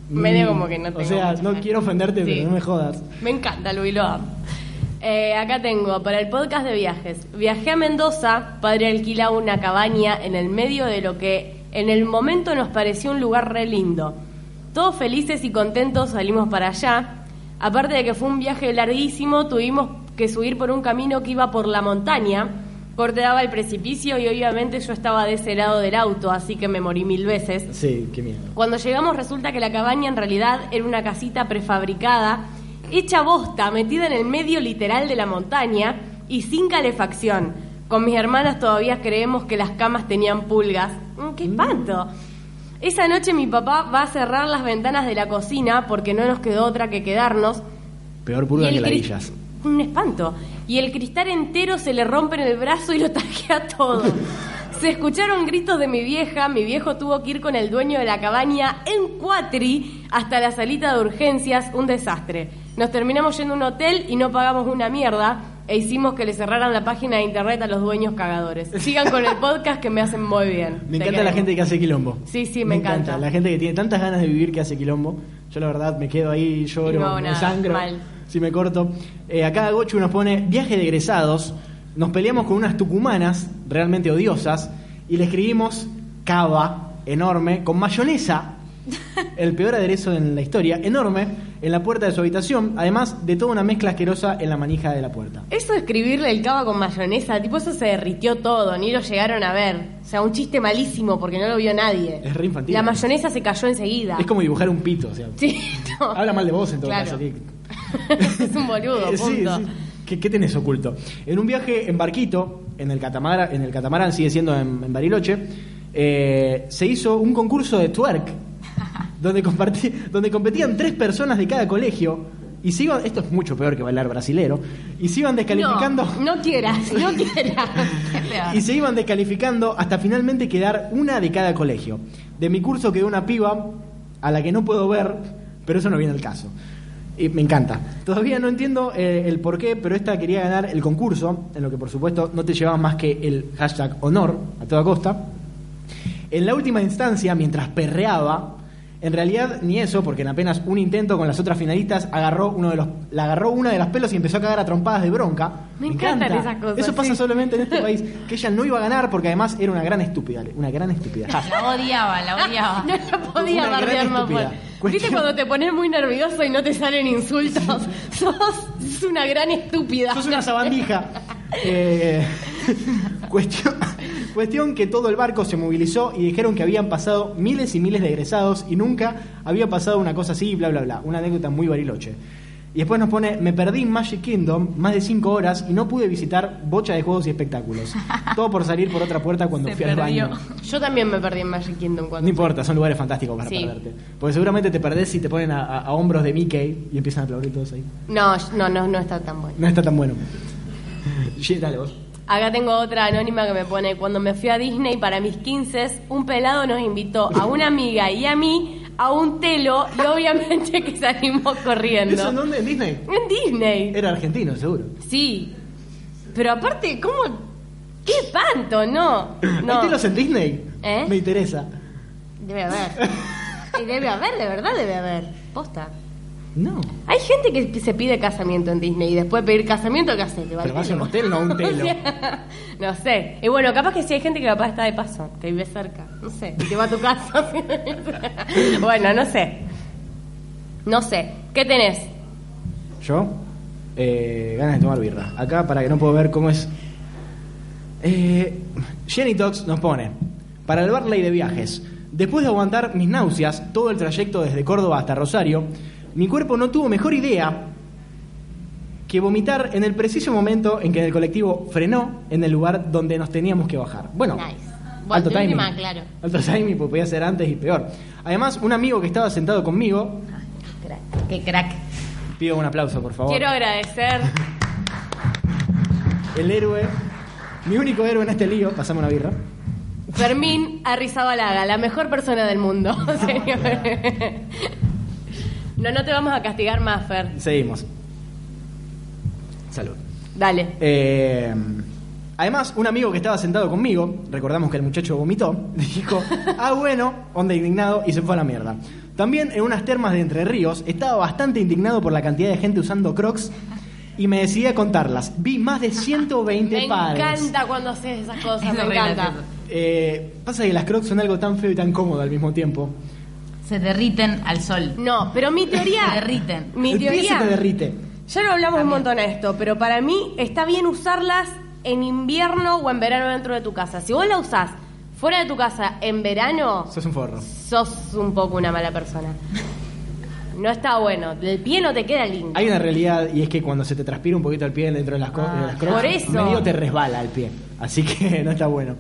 Medio mm, como que no O tengo sea, mucho no quiero ofenderte, Sí. pero no me jodas. Me encanta, Luis, lo amo. Eh, acá tengo, para el podcast de viajes. Viajé a Mendoza, padre alquilaba una cabaña en el medio de lo que en el momento nos pareció un lugar re lindo. Todos felices y contentos salimos para allá. Aparte de que fue un viaje larguísimo, tuvimos que subir por un camino que iba por la montaña. Corteaba el precipicio y obviamente yo estaba de ese lado del auto, así que me morí mil veces. Sí, qué miedo. Cuando llegamos resulta que la cabaña en realidad era una casita prefabricada, hecha bosta, metida en el medio literal de la montaña y sin calefacción. Con mis hermanas todavía creemos que las camas tenían pulgas. Mm, ¡Qué espanto! Esa noche mi papá va a cerrar las ventanas de la cocina porque no nos quedó otra que quedarnos. Peor purga que ladillas. Un espanto. Y el cristal entero se le rompe en el brazo y lo [LAUGHS] tajea todo. Se escucharon gritos de mi vieja, mi viejo tuvo que ir con el dueño de la cabaña en cuatri hasta la salita de urgencias, un desastre. Nos terminamos yendo a un hotel y no pagamos una mierda e hicimos que le cerraran la página de internet a los dueños cagadores. Sigan con el podcast que me hacen muy bien. Me encanta la gente que hace quilombo. Sí, sí, me encanta. La gente que tiene tantas ganas de vivir que hace quilombo. Yo la verdad me quedo ahí, lloro, no me nada, sangro, mal. si me corto. Eh, acá Gochu nos pone viaje de egresados. Nos peleamos con unas tucumanas realmente odiosas y le escribimos cava enorme con mayonesa. [LAUGHS] El peor aderezo en la historia, enorme, en la puerta de su habitación, además de toda una mezcla asquerosa en la manija de la puerta. Eso de escribirle el cava con mayonesa, tipo eso se derritió todo, ni lo llegaron a ver. O sea, un chiste malísimo porque no lo vio nadie. Es re infantil. La mayonesa se cayó enseguida. Es como dibujar un pito, o sea, Sí, [LAUGHS] no. habla mal de vos en todo Claro. caso. [LAUGHS] es un boludo, sí, punto. sí. ¿Qué, qué tenés oculto? En un viaje en barquito, en el catamarán, en el catamarán sigue siendo en, en Bariloche, eh, se hizo un concurso de twerk, [LAUGHS] donde, compartí- donde competían tres personas de cada colegio, y se iban, esto es mucho peor que bailar brasilero, y se iban descalificando... No, no quieras, [LAUGHS] no quieras. Y se iban descalificando hasta finalmente quedar una de cada colegio. De mi curso quedó una piba a la que no puedo ver, pero eso no viene al caso. Y me encanta. Todavía no entiendo eh, el por qué, pero esta quería ganar el concurso, en lo que por supuesto no te llevaba más que el hashtag honor a toda costa. En la última instancia, mientras perreaba, en realidad ni eso, porque en apenas un intento con las otras finalistas agarró uno de los, la agarró una de las pelos y empezó a cagar a trompadas de bronca. Me encantan encanta. esas cosas, Eso pasa sí. solamente en este [LAUGHS] país, que ella no iba a ganar porque además era una gran estúpida, una gran estúpida. La odiaba, la odiaba. [LAUGHS] No la podía Una gran bardear más. ¿Viste cuando te pones muy nervioso y no te salen insultos? [LAUGHS] Sos una gran estúpida. Sos una sabandija. Eh, [LAUGHS] cuestión, cuestión que todo el barco se movilizó y dijeron que habían pasado miles y miles de egresados y nunca había pasado una cosa así, bla, bla, bla. Una anécdota muy bariloche. Y después nos pone, me perdí en Magic Kingdom más de cinco horas y no pude visitar bocha de juegos y espectáculos. Todo por salir por otra puerta cuando [LAUGHS] Se fui al perdió. baño. Yo también me perdí en Magic Kingdom cuando No importa, son lugares fantásticos para Sí. perderte. Porque seguramente te perdés si te ponen a, a- a hombros de Mickey y empiezan a aplaudir todos ahí. No, no, no, no está tan bueno. No está tan bueno. [LAUGHS] Sí, dale vos. Acá tengo otra anónima que me pone, cuando me fui a Disney para mis 15, un pelado nos invitó a una amiga y a mí a un telo y obviamente que salimos corriendo. ¿Eso en dónde? ¿En Disney? En Disney. Era argentino, seguro. Sí. Pero aparte, ¿cómo? ¡Qué espanto! No. no. ¿Hay telos en Disney? ¿Eh? Me interesa. Debe haber. [LAUGHS] Y debe haber, de verdad debe haber. Posta. No. Hay gente que se pide casamiento en Disney y después de pedir casamiento, ¿qué hace? ¿Te va Pero vas a un hotel, no a un [LAUGHS] telo. no sé. Y bueno, capaz que sí hay gente que capaz está de paso, que vive cerca. No sé. Y te va a tu casa. [LAUGHS] bueno, no sé. No sé. ¿Qué tenés? Yo, eh, ganas de tomar birra. Acá, para que no puedo ver cómo es. Eh, Jenny Tox nos pone: Para el Barley de viajes. Después de aguantar mis náuseas todo el trayecto desde Córdoba hasta Rosario, mi cuerpo no tuvo mejor idea que vomitar en el preciso momento en que el colectivo frenó en el lugar donde nos teníamos que bajar. Bueno, Nice. Alto timing. última, claro. Alto timing, pues podía ser antes y peor. Además, un amigo que estaba sentado conmigo, Crack. Qué crack. pido un aplauso, por favor. Quiero agradecer. El héroe, mi único héroe en este lío, pasame una birra. Fermín Arrizabalaga, la mejor persona del mundo, [LAUGHS] señor. No, no te vamos a castigar más, Fer. Seguimos. Salud. Dale. Eh, además, un amigo que estaba sentado conmigo, recordamos que el muchacho vomitó, [LAUGHS] dijo, ah bueno, onda indignado y se fue a la mierda. También en unas termas de Entre Ríos estaba bastante indignado por la cantidad de gente usando crocs y me decidí a contarlas. Vi más de 120 [LAUGHS] Me pares. encanta cuando haces esas cosas, Es me encanta. Eh, pasa que las crocs son algo tan feo y tan cómodo al mismo tiempo. Se derriten al sol. No, pero mi teoría. Se derriten. Mi el pie se teoría. te derrite. Ya lo hablamos un montón de esto, pero para mí está bien usarlas en invierno o en verano dentro de tu casa. Si vos la usás fuera de tu casa en verano, Sos un forro. sos un poco una mala persona. No está bueno. El pie no te queda lindo. Hay una realidad y es que cuando se te transpira un poquito el pie dentro de las, co- Ah, de las crocs, por eso. medio te resbala el pie. Así que [LAUGHS] no está bueno.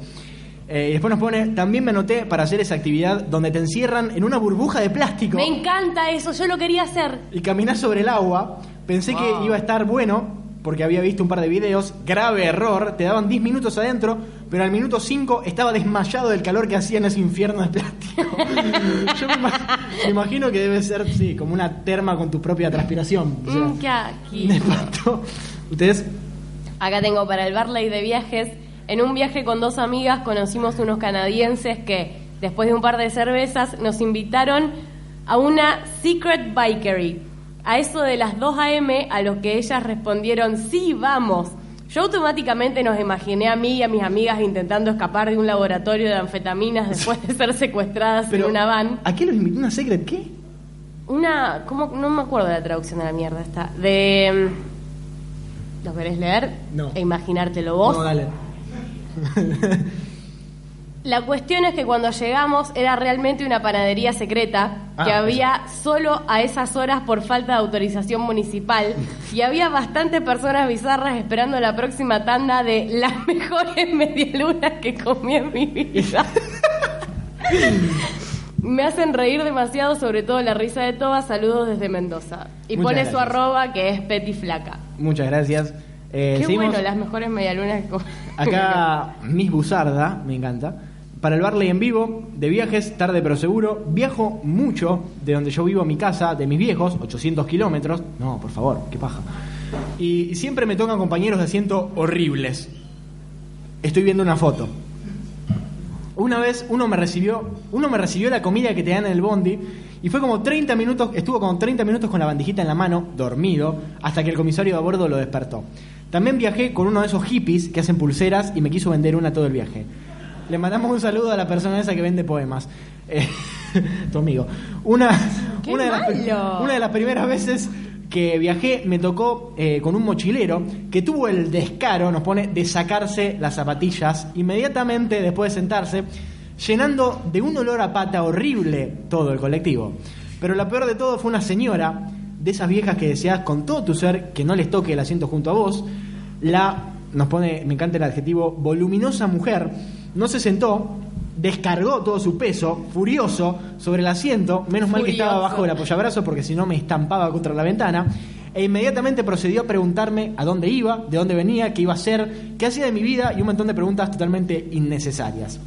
Eh, y después nos pone, también me anoté para hacer esa actividad donde te encierran en una burbuja de plástico Me encanta eso, yo lo quería hacer. y caminás sobre el agua. Pensé Wow. que iba a estar bueno porque había visto un par de videos. Grave error, te daban 10 minutos adentro, pero al minuto 5 estaba desmayado del calor que hacía en ese infierno de plástico. [LAUGHS] Yo me, ima- me imagino que debe ser, sí, como una terma con tu propia transpiración. O sea, Mm, qué aquí. Ustedes, Acá tengo para el Barley de viajes. En un viaje con dos amigas conocimos unos canadienses que, después de un par de cervezas, nos invitaron a una Secret Bikery. A eso de las 2 a.m., a lo que ellas respondieron, sí, vamos. Yo automáticamente nos imaginé a mí y a mis amigas intentando escapar de un laboratorio de anfetaminas después de ser secuestradas en una van. ¿A qué los invitó? ¿Una secret qué? Una, ¿cómo? No me acuerdo de la traducción de la mierda esta. De... mm, ¿Lo querés leer? No. E imaginártelo vos. No, dale. [LAUGHS] La cuestión es que cuando llegamos era realmente una panadería secreta que Ah, había solo a esas horas por falta de autorización municipal y había bastantes personas bizarras esperando la próxima tanda de las [LAUGHS] mejores medialunas que comí en mi vida. [LAUGHS] Me hacen reír demasiado, sobre todo la risa de Toba. Saludos desde Mendoza. Y Muchas pone su arroba que es Petiflaca. Muchas gracias. Eh, Qué seguimos. bueno, las mejores medialunas que. Acá [LAUGHS] Miss Buzarda, me encanta. Para el Barley en vivo, de viajes, tarde pero seguro. Viajo mucho de donde yo vivo a mi casa, de mis viejos, 800 kilómetros. No, por favor, qué paja. Y siempre me tocan compañeros de asiento horribles. Estoy viendo una foto. Una vez uno me recibió, uno me recibió la comida que te dan en el bondi y fue como 30 minutos, estuvo como 30 minutos con la bandejita en la mano, dormido, hasta que el comisario de a bordo lo despertó. También viajé con uno de esos hippies que hacen pulseras y me quiso vender una todo el viaje. Le mandamos un saludo a la persona esa que vende poemas. Eh, [LAUGHS] tu amigo. Una, ¡Qué una, de las, una de las primeras veces que viajé me tocó eh, con un mochilero que tuvo el descaro, nos pone, de sacarse las zapatillas inmediatamente después de sentarse, llenando de un olor a pata horrible todo el colectivo. Pero lo peor de todo fue una señora, de esas viejas que deseas con todo tu ser que no les toque el asiento junto a vos, la, nos pone, me encanta el adjetivo, voluminosa mujer, no se sentó, descargó todo su peso, furioso, sobre el asiento, menos mal que estaba Furioso. bajo el apoyabrazo porque si no me estampaba contra la ventana, e inmediatamente procedió a preguntarme a dónde iba, de dónde venía, qué iba a hacer, qué hacía de mi vida y un montón de preguntas totalmente innecesarias.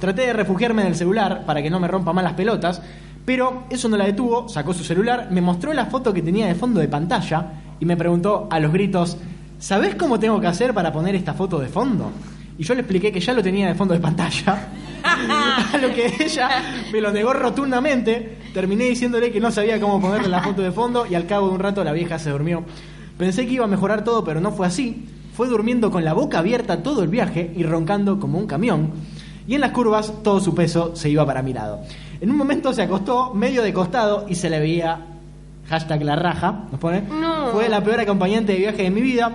Traté de refugiarme en el celular para que no me rompa más las pelotas, pero eso no la detuvo, sacó su celular, me mostró la foto que tenía de fondo de pantalla y me preguntó a los gritos, ¿sabés cómo tengo que hacer para poner esta foto de fondo? Y yo le expliqué que ya lo tenía de fondo de pantalla, [LAUGHS] a lo que ella me lo negó rotundamente Terminé diciéndole que no sabía cómo ponerle la foto de fondo y al cabo de un rato la vieja se durmió. Pensé que iba a mejorar todo, pero no fue así. Fue durmiendo con la boca abierta todo el viaje y roncando como un camión. Y en las curvas todo su peso se iba para mi lado. En un momento se acostó medio de costado y se le veía hashtag la raja, nos pone. No. Fue la peor acompañante de viaje de mi vida.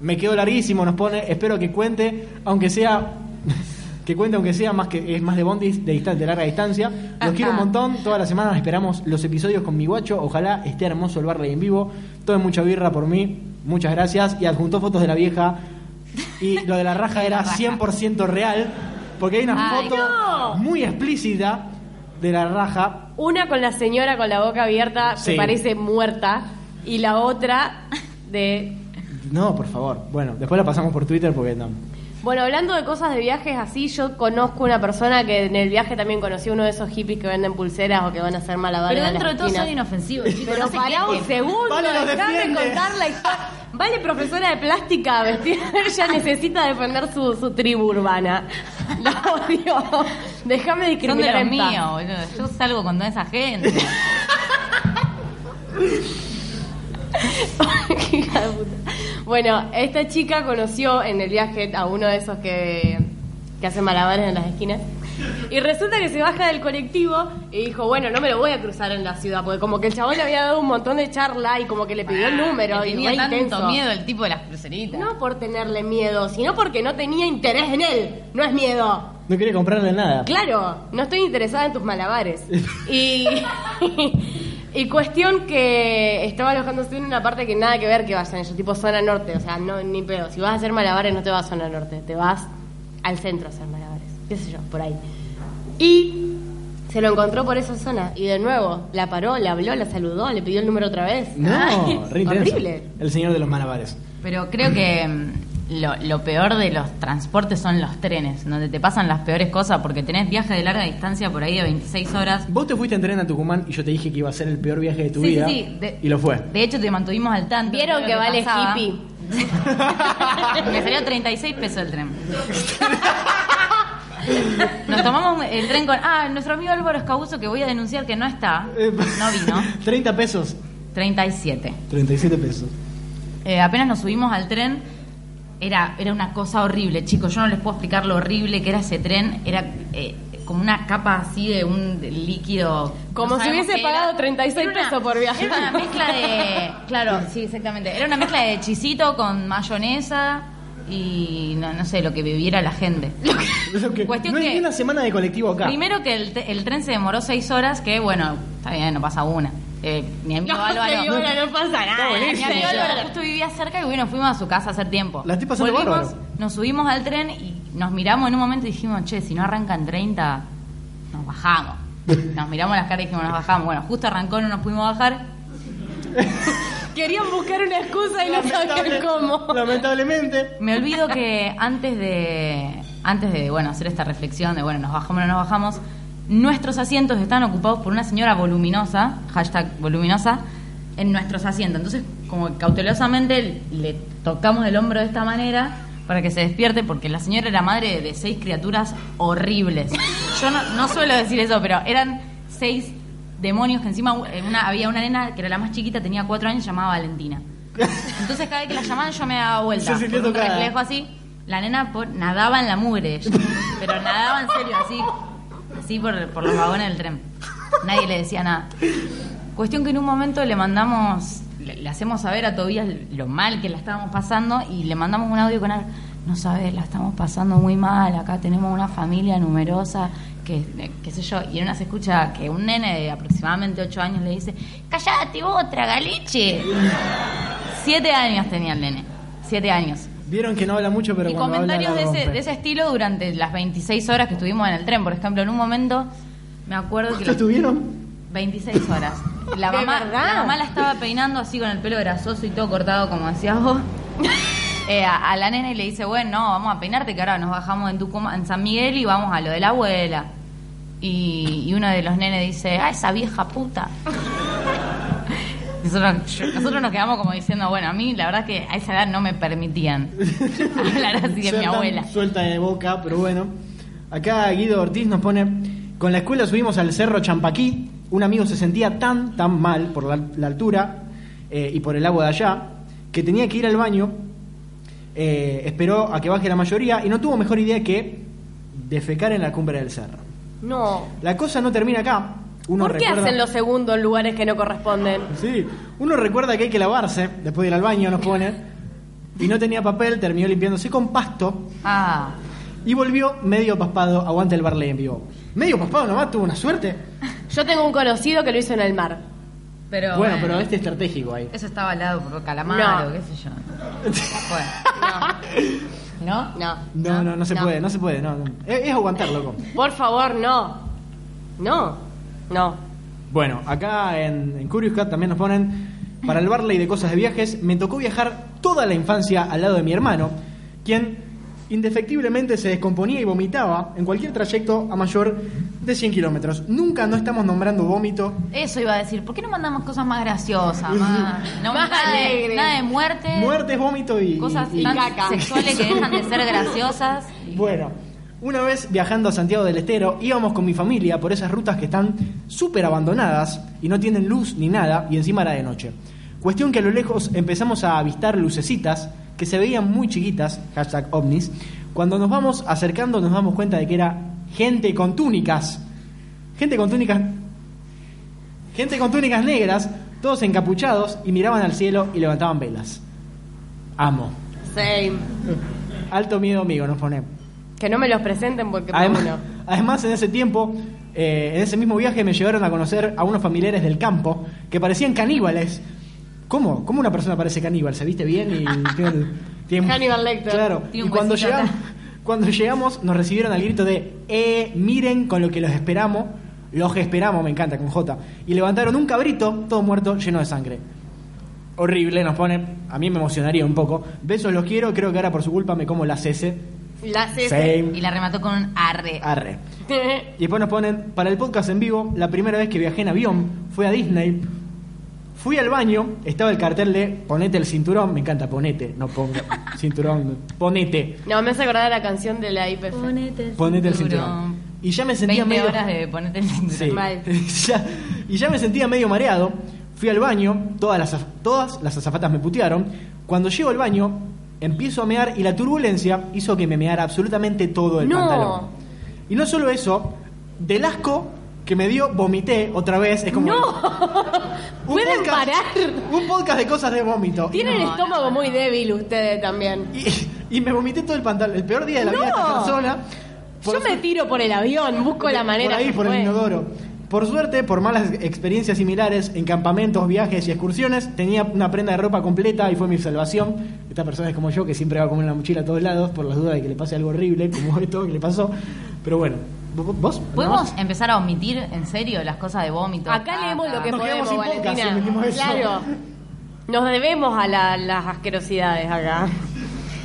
Me quedó larguísimo, nos pone. Espero que cuente, aunque sea [LAUGHS] que cuente aunque sea más que es más de bondis de, distan- de larga distancia. Los Ajá. quiero un montón. Todas las semanas esperamos los episodios con mi guacho. Ojalá esté hermoso el Barley en vivo. Todo mucha birra por mí. Muchas gracias. Y adjuntó fotos de la vieja. Y lo de la raja era [LAUGHS] 100% real. Porque hay una Ay, foto no. muy explícita de la raja. Una con la señora con la boca abierta, Sí. que parece muerta, y la otra de... No, por favor. Bueno, después la pasamos por Twitter porque no. Bueno, hablando de cosas de viajes así, yo conozco una persona que en el viaje también conoció uno de esos hippies que venden pulseras o que van a hacer malabares Pero en dentro de todo esquinas. son inofensivos, chicos. Pero no pará un segundo, Vale, defiende. contar la historia. Vale, profesora de plástica, vestida, [LAUGHS] ella necesita defender su, su tribu urbana. [LAUGHS] La odio. Déjame Son de discriminar los míos, boludo. Yo salgo con toda esa gente. [LAUGHS] Hija de puta. Bueno, esta chica conoció en el viaje a uno de esos que, que hacen malabares en las esquinas. Y resulta que se baja del colectivo y dijo, bueno, no me lo voy a cruzar en la ciudad, porque como que el chabón le había dado un montón de charla y como que le pidió el número Que y tenía tanto intenso. miedo el tipo de las cruceritas. No por tenerle miedo, sino porque no tenía interés en él. No es miedo. No quería comprarle nada. Claro, no estoy interesada en tus malabares. [LAUGHS] Y, [LAUGHS] y cuestión que estaba alojándose en una parte que nada que ver que vayan ellos, tipo zona norte, o sea, no ni pedo. Si vas a hacer malabares no te vas a zona norte, te vas al centro a hacer malabares, qué sé yo, por ahí. Y se lo encontró por esa zona y de nuevo la paró, le habló, la saludó, le pidió el número otra vez. No, Ay, horrible. El señor de los malabares. Pero creo que lo, lo peor de los transportes son los trenes, donde te pasan las peores cosas porque tenés viaje de larga distancia por ahí de 26 horas. Vos te fuiste en tren a Tucumán y yo te dije que iba a ser el peor viaje de tu Sí, sí, vida. sí, de- y lo fue. De hecho, te mantuvimos al tanto. ¿Vieron que vale pasaba. hippie? [LAUGHS] Me salió 36 pesos el tren. [LAUGHS] Nos tomamos el tren con. Ah, nuestro amigo Álvaro Escabuso, que voy a denunciar que no está. No vino. [LAUGHS] 30 pesos. 37. 37 pesos. Eh, apenas nos subimos al tren, era, era una cosa horrible, chicos. Yo no les puedo explicar lo horrible que era ese tren. Era eh, como una capa así de un líquido. Como no si hubiese pagado era. 36 Era una- pesos por viaje. Era una mezcla de. Claro, sí, exactamente. Era una mezcla de chisito con mayonesa y no, no sé, lo que viviera la gente. [LAUGHS] Lo que- Cuestión no hay que- ni una semana de colectivo acá. Primero que el, el tren se demoró seis horas, que bueno, está bien, no pasa una. Eh, mi amigo Álvaro. no pasa nada. Mi amigo Álvaro justo vivía cerca y bueno, fuimos a su casa a hacer tiempo. La estoy pasando Volvimos, bárbaro. nos subimos al tren y nos miramos en un momento y dijimos, che, si no arrancan 30, nos bajamos. [LAUGHS] Nos miramos las caras y dijimos, nos bajamos. Bueno, justo arrancó, no nos pudimos bajar. [LAUGHS] Querían buscar una excusa y no sabían cómo. Lamentablemente. Me olvido que antes de antes de bueno hacer esta reflexión de bueno nos bajamos o no nos bajamos, nuestros asientos están ocupados por una señora voluminosa, hashtag voluminosa, en nuestros asientos. Entonces, como cautelosamente le tocamos el hombro de esta manera para que se despierte, porque la señora era madre de seis criaturas horribles. Yo no, no suelo decir eso, pero eran seis demonios que encima eh, una, había una nena que era la más chiquita, tenía cuatro años, llamaba Valentina. Entonces cada vez que la llamaban yo me daba vuelta. Por un reflejo así. La nena por- nadaba en la mugre, pero nadaba en serio, así, así por, por los vagones del tren. Nadie le decía nada. Cuestión que en un momento le mandamos, le, hacemos saber a Tobías lo mal que la estábamos pasando y le mandamos un audio con él. No sabes, la estamos pasando muy mal, acá tenemos una familia numerosa, que, eh, qué sé yo, y en una se escucha que un nene de aproximadamente 8 años le dice, callate vos, tragaliche. Siete años tenía el nene, siete años. Vieron que no habla mucho, pero y cuando comentarios habla, la de ese, rompe. de ese estilo durante las 26 horas que estuvimos en el tren. Por ejemplo, en un momento me acuerdo que... ¿Cuánto estuvieron? 26 horas. La [LAUGHS] ¿De mamá, la mamá la estaba peinando así con el pelo grasoso y todo cortado, como decías vos. [LAUGHS] Eh, a, a la nena y le dice, bueno, no, vamos a peinarte, que ahora nos bajamos en, Tucumán, en San Miguel y vamos a lo de la abuela. Y, y uno de los nenes dice, ah, esa vieja puta. Nosotros, yo- nosotros nos quedamos como diciendo, bueno, a mí la verdad que a esa edad no me permitían [LAUGHS] hablar así de mi abuela. Suelta de boca, pero bueno. Acá Guido Ortiz nos pone. Con la escuela subimos al cerro Champaquí un amigo se sentía tan, tan mal por la, la altura eh, y por el agua de allá que tenía que ir al baño. eh, esperó a que baje la mayoría y no tuvo mejor idea que defecar en la cumbre del cerro. No. La cosa no termina acá. Uno ¿Por qué recuerda- hacen los segundos en lugares que no corresponden? Sí, uno recuerda que hay que lavarse después de ir al baño, nos pone. Y no tenía papel, terminó limpiándose con pasto Ah, y volvió medio paspado. Aguanta el barley en vivo. Medio paspado nomás, tuvo una suerte. [LAUGHS] Yo tengo un conocido que lo hizo en el mar. pero. bueno, pero este estratégico ahí. Eso estaba al lado por calamar No. o qué sé yo. Bueno. [LAUGHS] ¿No? No. No, no, no se No. puede, no se puede. No, no. Es, es aguantar, loco. Por favor, no. No. No. Bueno, acá en, en Curious Cat también nos ponen. Para el Barley de cosas de viajes, me tocó viajar toda la infancia al lado de mi hermano, quien indefectiblemente se descomponía y vomitaba en cualquier trayecto a mayor de 100 kilómetros. Nunca no estamos nombrando vómito. Eso iba a decir. ¿Por qué no mandamos cosas más graciosas? [LAUGHS] Más, no, Más nada, de, alegres. nada de muerte. Muertes, vómito y. Cosas y- tan caca. sexuales que dejan de ser [LAUGHS] graciosas. Bueno, una vez viajando a Santiago del Estero, íbamos con mi familia por esas rutas que están súper abandonadas y no tienen luz ni nada, y encima era de noche. Cuestión que a lo lejos empezamos a avistar lucecitas que se veían muy chiquitas, hashtag ovnis. Cuando nos vamos acercando nos damos cuenta de que era gente con túnicas. Gente con túnicas. Gente con túnicas negras, todos encapuchados y miraban al cielo y levantaban velas. Amo. Same. Alto miedo amigo, nos pone. Que no me los presenten porque Además, [LAUGHS] además, en ese tiempo, eh, en ese mismo viaje me llevaron a conocer a unos familiares del campo que parecían caníbales. ¿Cómo? ¿Cómo una persona parece caníbal? ¿Se viste bien? Y [LAUGHS] tiene- tiene- Hannibal Lecter. Claro. Tiene y cuando llegamos, cuando llegamos nos recibieron al grito de eh, miren con lo que los esperamos. Los que esperamos, me encanta, con J. Y levantaron un cabrito, todo muerto, lleno de sangre. Horrible, nos pone. A mí me emocionaría un poco. Besos los quiero, creo que ahora por su culpa me como las S. Same. Y la remató con un arre. Arre. Y después nos ponen, para el podcast en vivo, la primera vez que viajé en avión fue a Disney. Fui al baño, estaba el cartel de ponete el cinturón, me encanta, ponete, no ponga [LAUGHS] cinturón, ponete, No, me hace acordar la canción de la IPF. Ponete el ponete el cinturón. cinturón. Y ya me sentía 20 medio... horas de ponete el cinturón. Sí. Mal. [LAUGHS] Ya- y ya me sentía medio mareado. Fui al baño, todas las, todas las azafatas me putearon. Cuando llego al baño, empiezo a mear y la turbulencia hizo que me meara absolutamente todo el No. pantalón. Y no solo eso, del asco que me dio, vomité otra vez. Es como. ¡No! Un [LAUGHS] ¿Pueden podcast- parar? Un podcast de cosas de vómito. Tienen el No, estómago no, no. muy débil ustedes también. Y, y me vomité todo el pantalón. El peor día de la vida de esta persona. Yo me tiro por el avión, busco la manera. Por ahí, por el fue. inodoro. Por suerte, por malas experiencias similares en campamentos, viajes y excursiones, tenía una prenda de ropa completa y fue mi salvación. Esta persona es como yo, que siempre va con una mochila a todos lados por las dudas de que le pase algo horrible, [LAUGHS] como esto que le pasó. Pero bueno, ¿vos? ¿Podemos empezar a omitir en serio las cosas de vómito? Acá leemos lo que Nos podemos, sin podcast Valentina. si. Claro. Nos debemos a la- las asquerosidades acá.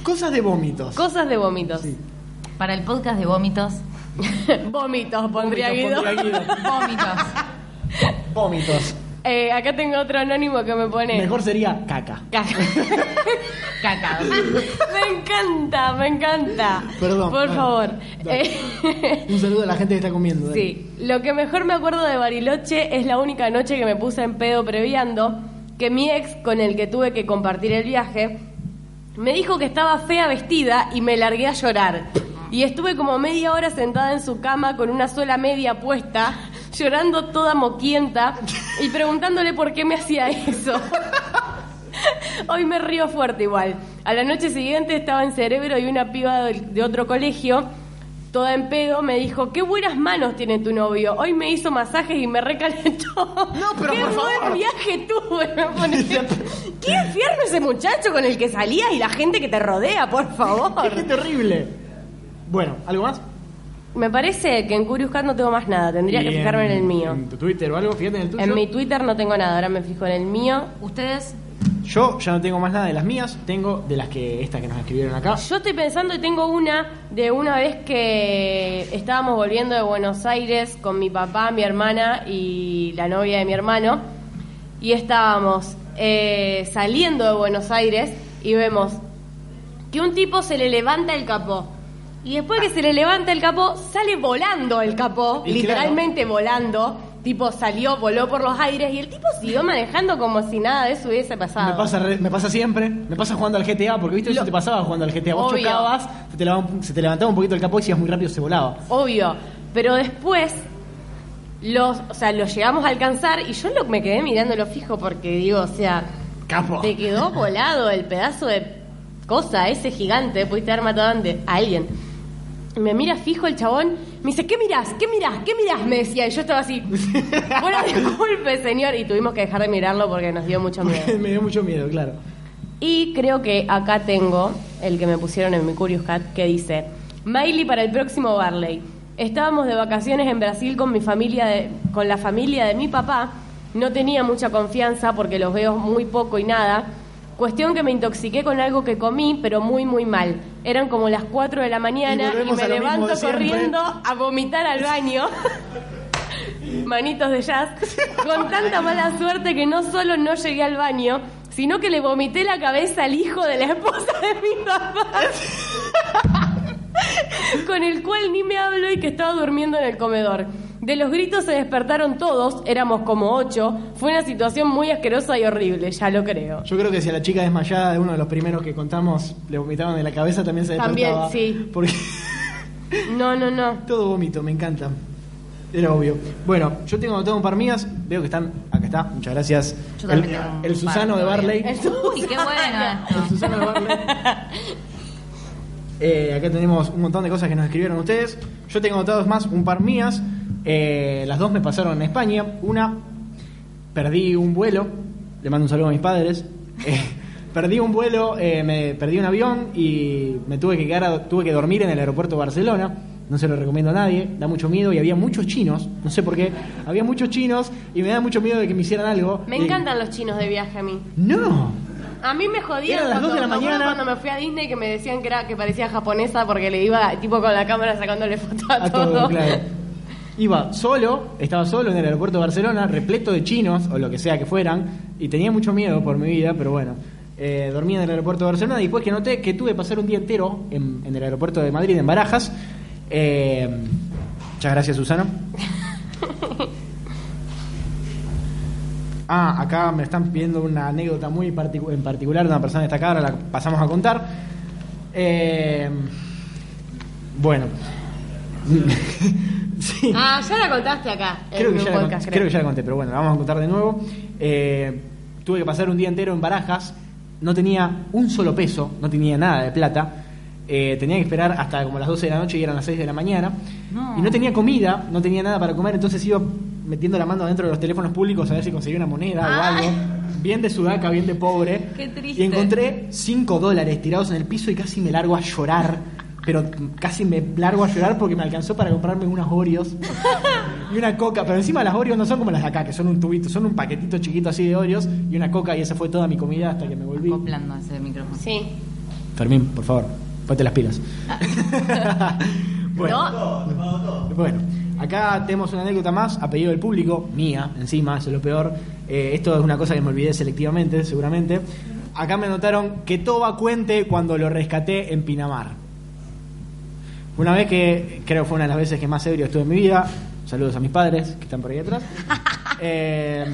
Cosas de vómitos. Cosas de vómitos. Sí. Para el podcast de vómitos. [LAUGHS] Vómitos, pondría Guido. pondría Guido. [LAUGHS] Vómitos. Vómitos. Eh, acá tengo otro anónimo que me pone. Mejor sería caca. Caca. [LAUGHS] Caca. me encanta, me encanta. Perdón, Por bueno, favor. dale. Eh, Un saludo a la gente que está comiendo. dale. Sí, lo que mejor me acuerdo de Bariloche es la única noche que me puse en pedo previando que mi ex, con el que tuve que compartir el viaje, me dijo que estaba fea vestida y me largué a llorar. Y estuve como media hora sentada en su cama con una sola media puesta, [LAUGHS] llorando toda moquienta y preguntándole por qué me hacía eso. [LAUGHS] Hoy me río fuerte igual. A la noche siguiente estaba en cerebro y una piba de, otro colegio, toda en pedo, me dijo, qué buenas manos tiene tu novio. Hoy me hizo masajes y me recalentó. No, pero qué por buen favor. viaje tuve. Me pone- [LAUGHS] qué infierno ese muchacho con el que salías y la gente que te rodea, por Qué favor. gente horrible. Bueno, ¿algo más? Me parece que en Curious Cat no tengo más nada. Tendría que fijarme en el mío. En tu Twitter o algo, fíjate en el tuyo. En mi Twitter no tengo nada, ahora me fijo en el mío. Ustedes, Yo ya no tengo más nada de las mías, tengo de las que estas que nos escribieron acá. Yo estoy pensando y tengo una de una vez que estábamos volviendo de Buenos Aires con mi papá, mi hermana y la novia de mi hermano. Y estábamos eh, saliendo de Buenos Aires y vemos que un tipo se le levanta el capó. Y después que se le levanta el capó, sale volando el capó, Y literalmente volando. tipo salió, voló por los aires y el tipo siguió manejando como si nada de eso hubiese pasado. Me pasa, re- me pasa siempre, me pasa jugando al GTA, porque viste, eso Lo- te pasaba jugando al GTA. Vos Obvio. chocabas, se te, levantaba, se te levantaba un poquito el capó y si ibas muy rápido se volaba. Obvio. Pero después los, o sea, los llegamos a alcanzar y yo lo, me quedé mirándolo fijo porque digo, o sea, Capo. te quedó volado el pedazo de cosa, ese gigante, pudiste haber matado antes a alguien. Me mira fijo el chabón, me dice, ¿qué mirás? ¿Qué mirás? ¿Qué mirás? Me decía, y yo estaba así, [LAUGHS] bueno, disculpe, señor, y tuvimos que dejar de mirarlo porque nos dio mucho miedo. [LAUGHS] me dio mucho miedo, claro. Y creo que acá tengo el que me pusieron en mi Curious Cat que dice: Miley para el próximo Barley. Estábamos de vacaciones en Brasil con mi familia, de- con la familia de mi papá. No tenía mucha confianza porque los veo muy poco y nada. Cuestión que me intoxiqué con algo que comí, pero muy, muy mal. Eran como las 4 de la mañana Y me levanto corriendo a vomitar al baño. [LAUGHS] manitos de jazz, con tanta mala suerte que no solo no llegué al baño, sino que le vomité la cabeza al hijo de la esposa de mi papá, [LAUGHS] con el cual ni me hablo y que estaba durmiendo en el comedor. De los gritos se despertaron todos, éramos como ocho, fue una situación muy asquerosa y horrible, ya lo creo. Yo creo que si a la chica desmayada de uno de los primeros que contamos le vomitaban en la cabeza también se También, despertaba. sí. Porque [LAUGHS] No, no, no. todo vómito, me encanta. Era obvio. Bueno, yo tengo anotado un par mías, veo que están, acá está, muchas gracias. Yo el, también tengo un el par Susano de. Barley. Uy, qué bueno [LAUGHS] El. Susano de Barley. [LAUGHS] Eh, acá tenemos un montón de cosas que nos escribieron ustedes. Yo tengo anotados más, un par mías. Eh, las dos me pasaron en España. Una, perdí un vuelo. Le mando un saludo a mis padres. [LAUGHS] Eh, perdí un vuelo, eh, me perdí un avión y me tuve que quedar, a- tuve que dormir en el aeropuerto de Barcelona. No se lo recomiendo a nadie, da mucho miedo y había muchos chinos, no sé por qué, había muchos chinos y me da mucho miedo de que me hicieran algo. Me Y- encantan los chinos de viaje a mí. No, A mí me jodían Eran las cuando, de la mañana. cuando me fui a Disney que me decían que era que parecía japonesa porque le iba tipo con la cámara sacándole fotos a, a todo, claro. [LAUGHS] Iba solo, estaba solo en el aeropuerto de Barcelona, repleto de chinos o lo que sea que fueran, y tenía mucho miedo por mi vida, pero bueno. Eh, dormía en el aeropuerto de Barcelona y después que noté que tuve que pasar un día entero en, en el aeropuerto de Madrid, en Barajas. Eh, muchas gracias, Susana. [LAUGHS] Ah, acá me están pidiendo una anécdota muy particu- en particular de una persona destacada, ahora la pasamos a contar. Eh, bueno. [LAUGHS] sí. Ah, ya la contaste acá. Creo que, ya la, podcast, conté, creo que ya la conté, pero bueno, la vamos a contar de nuevo. Eh, tuve que pasar un día entero en Barajas, no tenía un solo peso, no tenía nada de plata. Eh, tenía que esperar hasta como las 12 de la noche y eran las 6 de la mañana. No. Y no tenía comida, no tenía nada para comer, entonces iba metiendo la mano dentro de los teléfonos públicos a ver si conseguía una moneda o Ay. algo. Bien de sudaca, bien de pobre. Qué triste. Y encontré 5 dólares tirados en el piso y casi me largo a llorar. Pero casi me largo a llorar porque me alcanzó para comprarme unos Oreos y una coca. Pero encima las Oreos no son como las de acá, que son un tubito, son un paquetito chiquito así de Oreos y una coca y esa fue toda mi comida hasta que me volví. Acoplando ese micrófono. Sí. Fermín, por favor, ponte las pilas. [LAUGHS] bueno, No, bueno, acá tenemos una anécdota más, a pedido del público, mía, encima, eso es lo peor. Eh, esto es una cosa que me olvidé selectivamente, seguramente. Acá me notaron que Toba cuente cuando lo rescaté en Pinamar. Una vez que, creo que fue una de las veces que más ebrio estuve en mi vida, saludos a mis padres que están por ahí atrás. [LAUGHS] Eh,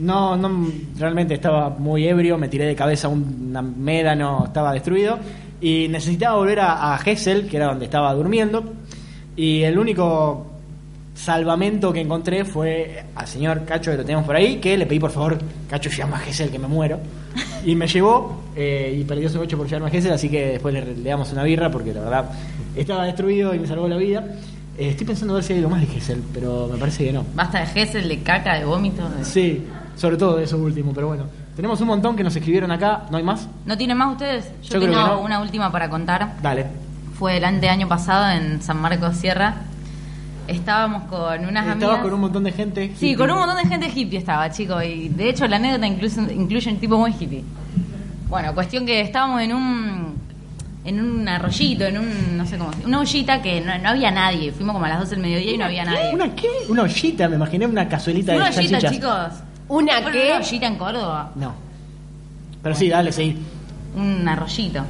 no, no, realmente estaba muy ebrio, me tiré de cabeza un médano, estaba destruido y necesitaba volver a, a Gessel, que era donde estaba durmiendo, y el único salvamento que encontré fue al señor Cacho, que lo tenemos por ahí, que le pedí por favor, Cacho, llama a Gessel, que me muero. [LAUGHS] Y me llevó eh, y perdió su coche por llevarme a Gessel, así que después le, le damos una birra porque la verdad estaba destruido y me salvó la vida. Eh, estoy pensando a ver si hay algo más de Gessel, pero me parece que no. Basta de Gessel, de caca, de vómito. de- Sí, sobre todo de eso último, pero bueno. Tenemos un montón que nos escribieron acá, ¿no hay más? ¿No tienen más ustedes? Yo Yo, creo tengo que no. una última para contar. Dale. Fue el año pasado en San Marcos Sierra. Estábamos con unas Estabas amigas. con un montón de gente. Sí, con un montón de gente hippie estaba, chico. Y de hecho la anécdota incluye, incluye un tipo muy hippie. Bueno, cuestión que estábamos en un en un arroyito, en un, no sé cómo, una ollita que no, no había nadie. Fuimos como a las 12 del mediodía y no había nadie. ¿Una qué? Una ollita, me imaginé una cazuelita Una de ollita, salchichas. chicos. ¿Una qué? Una ollita en Córdoba. No. Pero sí, dale, sí. un arroyito.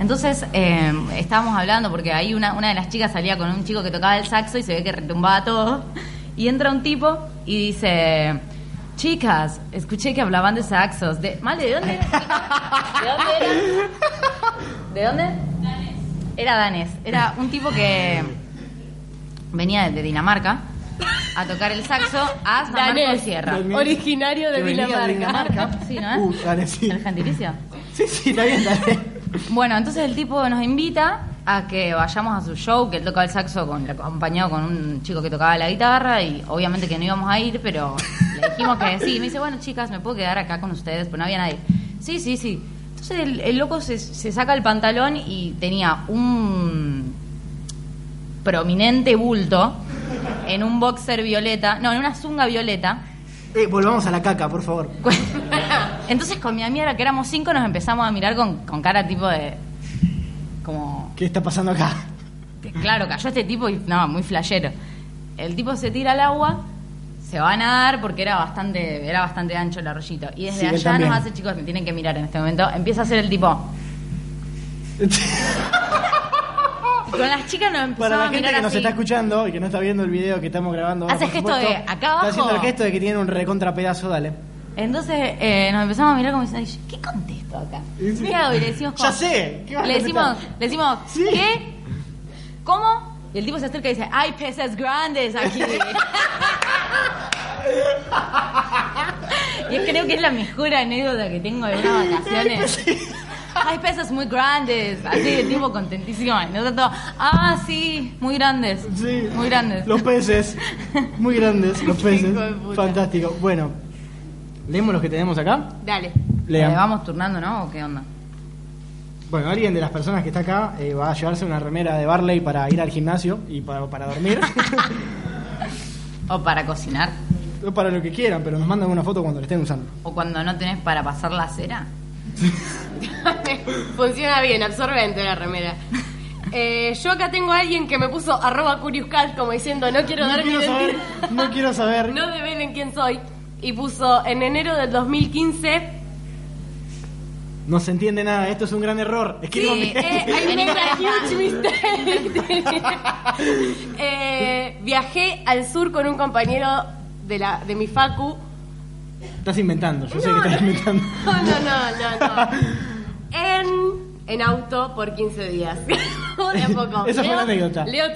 Entonces eh, estábamos hablando porque ahí una, una de las chicas salía con un chico que tocaba el saxo y se ve que retumbaba todo. [LAUGHS] Y entra un tipo y dice, chicas, escuché que hablaban de saxos. De, Male, ¿de dónde era? ¿De dónde era? ¿De dónde? Era danés. Era un tipo que venía de Dinamarca a tocar el saxo a San Marcos Danés, Sierra. Danés. originario de Dinamarca. Dinamarca. Sí, ¿no? Uh, dale, sí. El gentilicio. Sí, sí, está bien, dale. Bueno, entonces el tipo nos invita a que vayamos a su show, que él tocaba el saxo con, acompañado con un chico que tocaba la guitarra y obviamente que no íbamos a ir, pero le dijimos que sí. Me dice, bueno chicas, ¿me puedo quedar acá con ustedes? Pero no había nadie. Sí, sí, sí. Entonces el, el loco se, se saca el pantalón y tenía un prominente bulto en un boxer violeta, no, en una zunga violeta. Eh, volvamos a la caca, por favor. [LAUGHS] Entonces con mi amiga, que éramos cinco, nos empezamos a mirar con, con cara tipo de... como... ¿Qué está pasando acá? que, Claro, cayó este tipo y no, muy flashero. El tipo se tira al agua, se va a nadar porque era bastante, era bastante ancho el arroyito. Y desde Sí, allá nos hace, chicos, me tienen que mirar en este momento, empieza a hacer el tipo. [LAUGHS] Con las chicas nos empezó Para a la gente mirar que nos así. está escuchando y que no está viendo el video que estamos grabando. Hace gesto supuesto, de acá abajo. Está haciendo el gesto de que tiene un recontra pedazo, dale. Entonces eh, nos empezamos a mirar como diciendo, ¿qué contesto acá? ¿Qué hago? Y le decimos, Ya como- sé, ¿qué vas le decimos, le decimos, Sí. ¿qué? ¿Cómo? Y el tipo se acerca y dice, hay peces grandes aquí. [LAUGHS] y creo que es la mejor anécdota que tengo de unas vacaciones. Hay peces muy grandes, así el tipo contentísimo. Nosotros, ah, sí, muy grandes. Sí. Muy grandes. Los peces. Muy grandes, los [LAUGHS] peces. Fantástico. Bueno, leemos los que tenemos acá. Dale. Lean. Eh, ¿Vamos turnando, no? ¿O qué onda? Bueno, alguien de las personas que está acá eh, va a llevarse una remera de Barley para ir al gimnasio y para, para dormir. [LAUGHS] O para cocinar. O para lo que quieran, pero nos mandan una foto cuando la estén usando. O cuando no tenés para pasar la cera. [LAUGHS] Funciona bien, absorbente la remera. [LAUGHS] Eh, yo acá tengo a alguien que me puso arroba curioscat como diciendo no quiero No dar mi quiero saber, no quiero saber. No develen quién soy. Y puso en enero del 2015. No se entiende nada, esto es un gran error. Escriban Sí, bien. Eh, I made a huge mistake. [LAUGHS] Eh, viajé al sur con un compañero de, la, de mi facu. Estás inventando, yo sé que estás inventando. [LAUGHS] No, no, no, no, no. [LAUGHS] En, en auto por 15 días. de poco. Esa fue la anécdota. Leo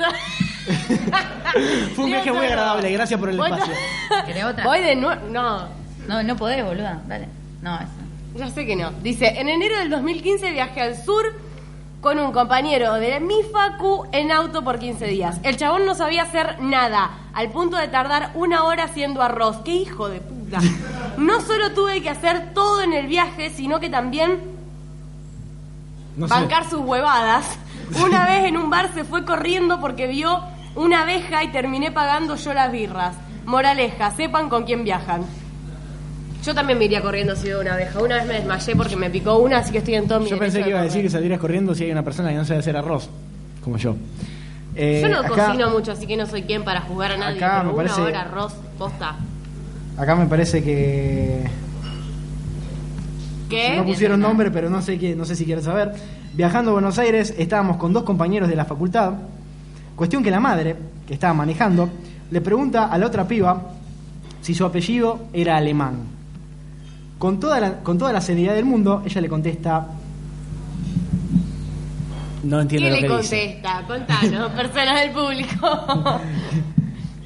[LAUGHS] Fue un viaje muy agradable, gracias por el espacio. [LAUGHS] ¿Querés otra? Voy de nuevo. No, No, no podés, boluda. Dale. No, eso. ya sé que no. Dice: En enero del 2015 viajé al sur con un compañero de mi facu en auto por 15 días. El chabón no sabía hacer nada, al punto de tardar una hora haciendo arroz. ¡Qué hijo de puta! No solo tuve que hacer todo en el viaje, sino que también No sé. bancar sus huevadas. [LAUGHS] Una vez en un bar se fue corriendo porque vio una abeja y terminé pagando yo las birras. Moraleja, sepan con quién viajan. Yo también me iría corriendo si veo una abeja. Una vez me desmayé porque me picó una, así que estoy en todo mi Yo pensé que iba a de decir que salieras corriendo si hay una persona que no sabe hacer arroz, como yo. Eh, Yo no acá, cocino mucho, así que no soy quien para jugar a nadie. acá pero me parece- una hora arroz, posta. Acá me parece que ¿Qué? no pusieron nombre, pero no sé qué, no sé si quieres saber. Viajando a Buenos Aires, estábamos con dos compañeros de la facultad. Cuestión que la madre, que estaba manejando, le pregunta a la otra piba si su apellido era alemán. Con toda la, con toda la seriedad del mundo, ella le contesta. No entiendo ¿Qué lo le que dice. contesta? Contanos, [LAUGHS] personas del público. [LAUGHS]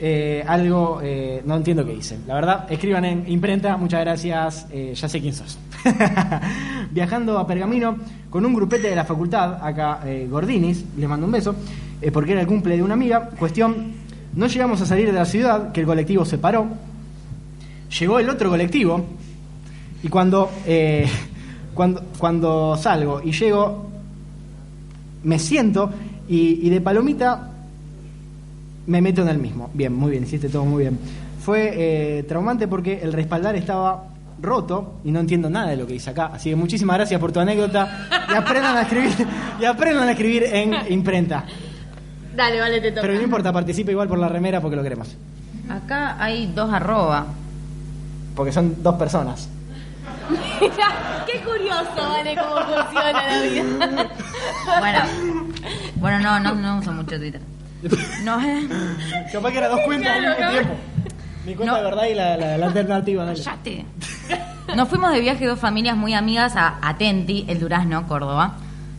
Eh, algo, eh, no entiendo qué dice. La verdad, escriban en imprenta, muchas gracias, eh, ya sé quién sos. [LAUGHS] Viajando a Pergamino con un grupete de la facultad, acá eh, Gordinis, le mando un beso, eh, porque era el cumple de una amiga. Cuestión, no llegamos a salir de la ciudad, que el colectivo se paró. Llegó el otro colectivo, y cuando, eh, [LAUGHS] cuando, cuando salgo y llego, me siento y, de palomita me meto en el mismo. Bien, muy bien, hiciste todo muy bien. Fue eh, traumante porque el respaldar estaba roto y no entiendo nada de lo que dice acá. Así que muchísimas gracias por tu anécdota y aprendan a escribir [LAUGHS] y aprendan a escribir en imprenta. Dale, vale, te toca. Pero no importa, participa igual por la remera porque lo queremos. Acá hay dos arroba. Porque son dos personas. Mira, [LAUGHS] qué curioso, vale, cómo funciona la vida. Bueno, bueno no, no, no uso mucho Twitter. No, Capaz que eran dos cuentas al mismo tiempo. Mi cuenta No. de verdad y la, la- la alternativa. dale. Cállate. Nos fuimos de viaje dos familias muy amigas a Atenti, el Durazno, Córdoba.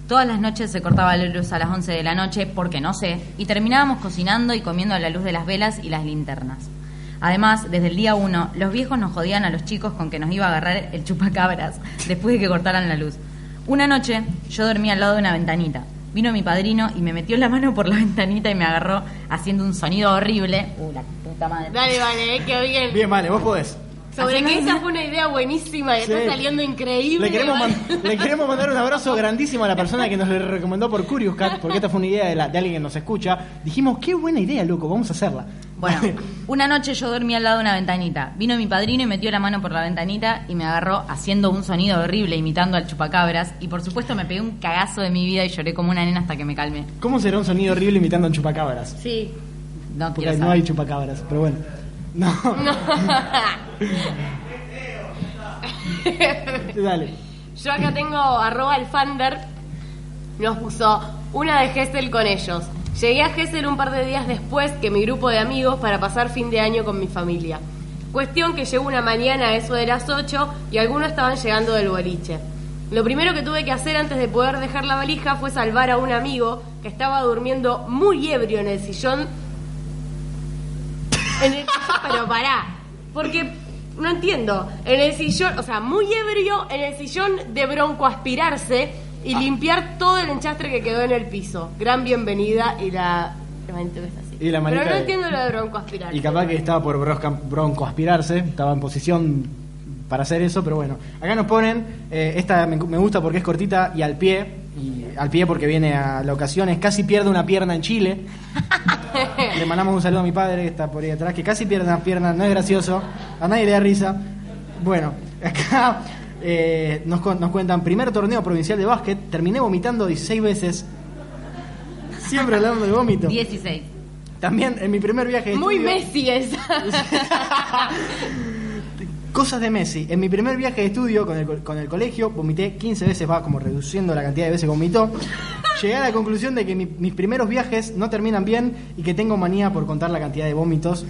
Todas las noches se cortaba la luz a las 11 de la noche, porque no sé, y terminábamos cocinando y comiendo a la luz de las velas y las linternas. Además, desde el día uno, los viejos nos jodían a los chicos con que nos iba a agarrar el chupacabras [LAUGHS] después de que cortaran la luz. Una noche, yo dormía al lado de una ventanita. Vino mi padrino y me metió la mano por la [LAUGHS] ventanita y me agarró haciendo un sonido horrible. Uh, la puta madre. Dale, vale, eh, qué bien. Bien, vale, vos podés. Sobre que esa fue una idea buenísima y Sí. está saliendo increíble. Le queremos, vale. man- le queremos mandar un abrazo grandísimo a la persona que nos lo recomendó por Curious Cat, porque esta fue una idea de, la- de alguien que nos escucha. Dijimos, qué buena idea, loco, vamos a hacerla. Bueno, [LAUGHS] una noche yo dormí al lado de una ventanita. Vino mi padrino y metió la mano por la ventanita y me agarró haciendo un sonido horrible imitando al chupacabras. Y por supuesto me pegué un cagazo de mi vida y lloré como una nena hasta que me calmé. ¿Cómo será un sonido horrible imitando a un chupacabras? Sí. No Porque no saber. hay chupacabras, pero bueno. No. [LAUGHS] Dale. Yo acá tengo arroba alfander, nos puso una de Gessel con ellos. Llegué a Gessel un par de días después que mi grupo de amigos para pasar fin de año con mi familia. Cuestión que llegó una mañana a eso de las 8 y algunos estaban llegando del boliche. Lo primero que tuve que hacer antes de poder dejar la valija fue salvar a un amigo que estaba durmiendo muy ebrio en el sillón en el pero pará, porque no entiendo. En el sillón, o sea, muy ebrio en el sillón de bronco aspirarse y limpiar todo el enchastre que quedó en el piso. Gran bienvenida y la así. Y la Pero no de- entiendo lo de bronco aspirarse. Y capaz que estaba por bronco aspirarse, estaba en posición para hacer eso, pero bueno. Acá nos ponen, eh, esta me, me gusta porque es cortita y al pie, y al pie porque viene a la ocasión, es casi pierde una pierna en Chile. [LAUGHS] le mandamos un saludo a mi padre que está por ahí atrás, que casi pierde una pierna, no es gracioso, a nadie le da risa. Bueno, [LAUGHS] acá eh, nos, nos cuentan, primer torneo provincial de básquet, terminé vomitando 16 veces. Siempre hablando de vómito. 16. También en mi primer viaje de Muy estudio- Messi esa. [LAUGHS] Cosas de Messi. En mi primer viaje de estudio con el, co- con el colegio, vomité 15 veces, va como reduciendo la cantidad de veces que vomitó. Llegué a la conclusión de que mi- mis primeros viajes no terminan bien y que tengo manía por contar la cantidad de vómitos.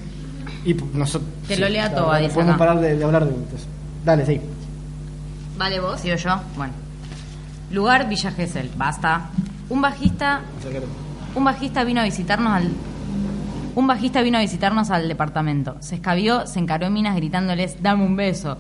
Y p- nosotros. Que lo lea todo, dice podemos acá. parar de, de hablar de vómitos. Dale, sí. Vale, vos. ¿Sigo yo? Bueno. Lugar Villa Gesell. Basta. Un bajista. Un bajista vino a visitarnos al. Un bajista vino a visitarnos al departamento. Se escabió, se encaró en minas gritándoles, dame un beso.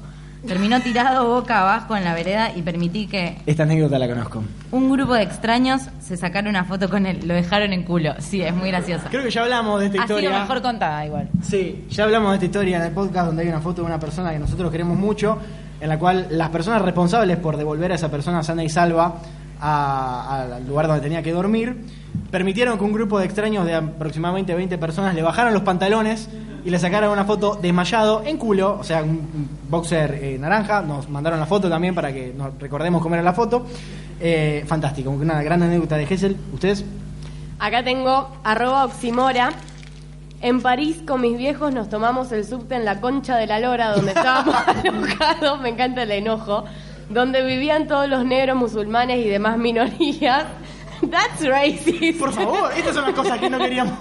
Terminó tirado boca abajo en la vereda y permití que Esta anécdota la conozco. un grupo de extraños se sacara una foto con él. Lo dejaron en culo. Sí, es muy graciosa. Creo que ya hablamos de esta Ha sido historia. mejor contada igual. Sí, ya hablamos de esta historia en el podcast donde hay una foto de una persona que nosotros queremos mucho, en la cual las personas responsables por devolver a esa persona sana y salva al lugar donde tenía que dormir, permitieron que un grupo de extraños de aproximadamente 20 personas le bajaran los pantalones y le sacaran una foto desmayado en culo, o sea, un boxer eh, naranja, nos mandaron la foto también para que nos recordemos cómo era la foto. Eh, fantástico, una gran anécdota de Gessel. ¿Ustedes? Acá tengo arroba oximora. En París con mis viejos nos tomamos el subte en la concha de la lora donde [LAUGHS] estábamos alojados, me encanta el enojo, donde vivían todos los negros musulmanes y demás minorías. [LAUGHS] That's racist. Por favor, estas son las cosas que no queríamos.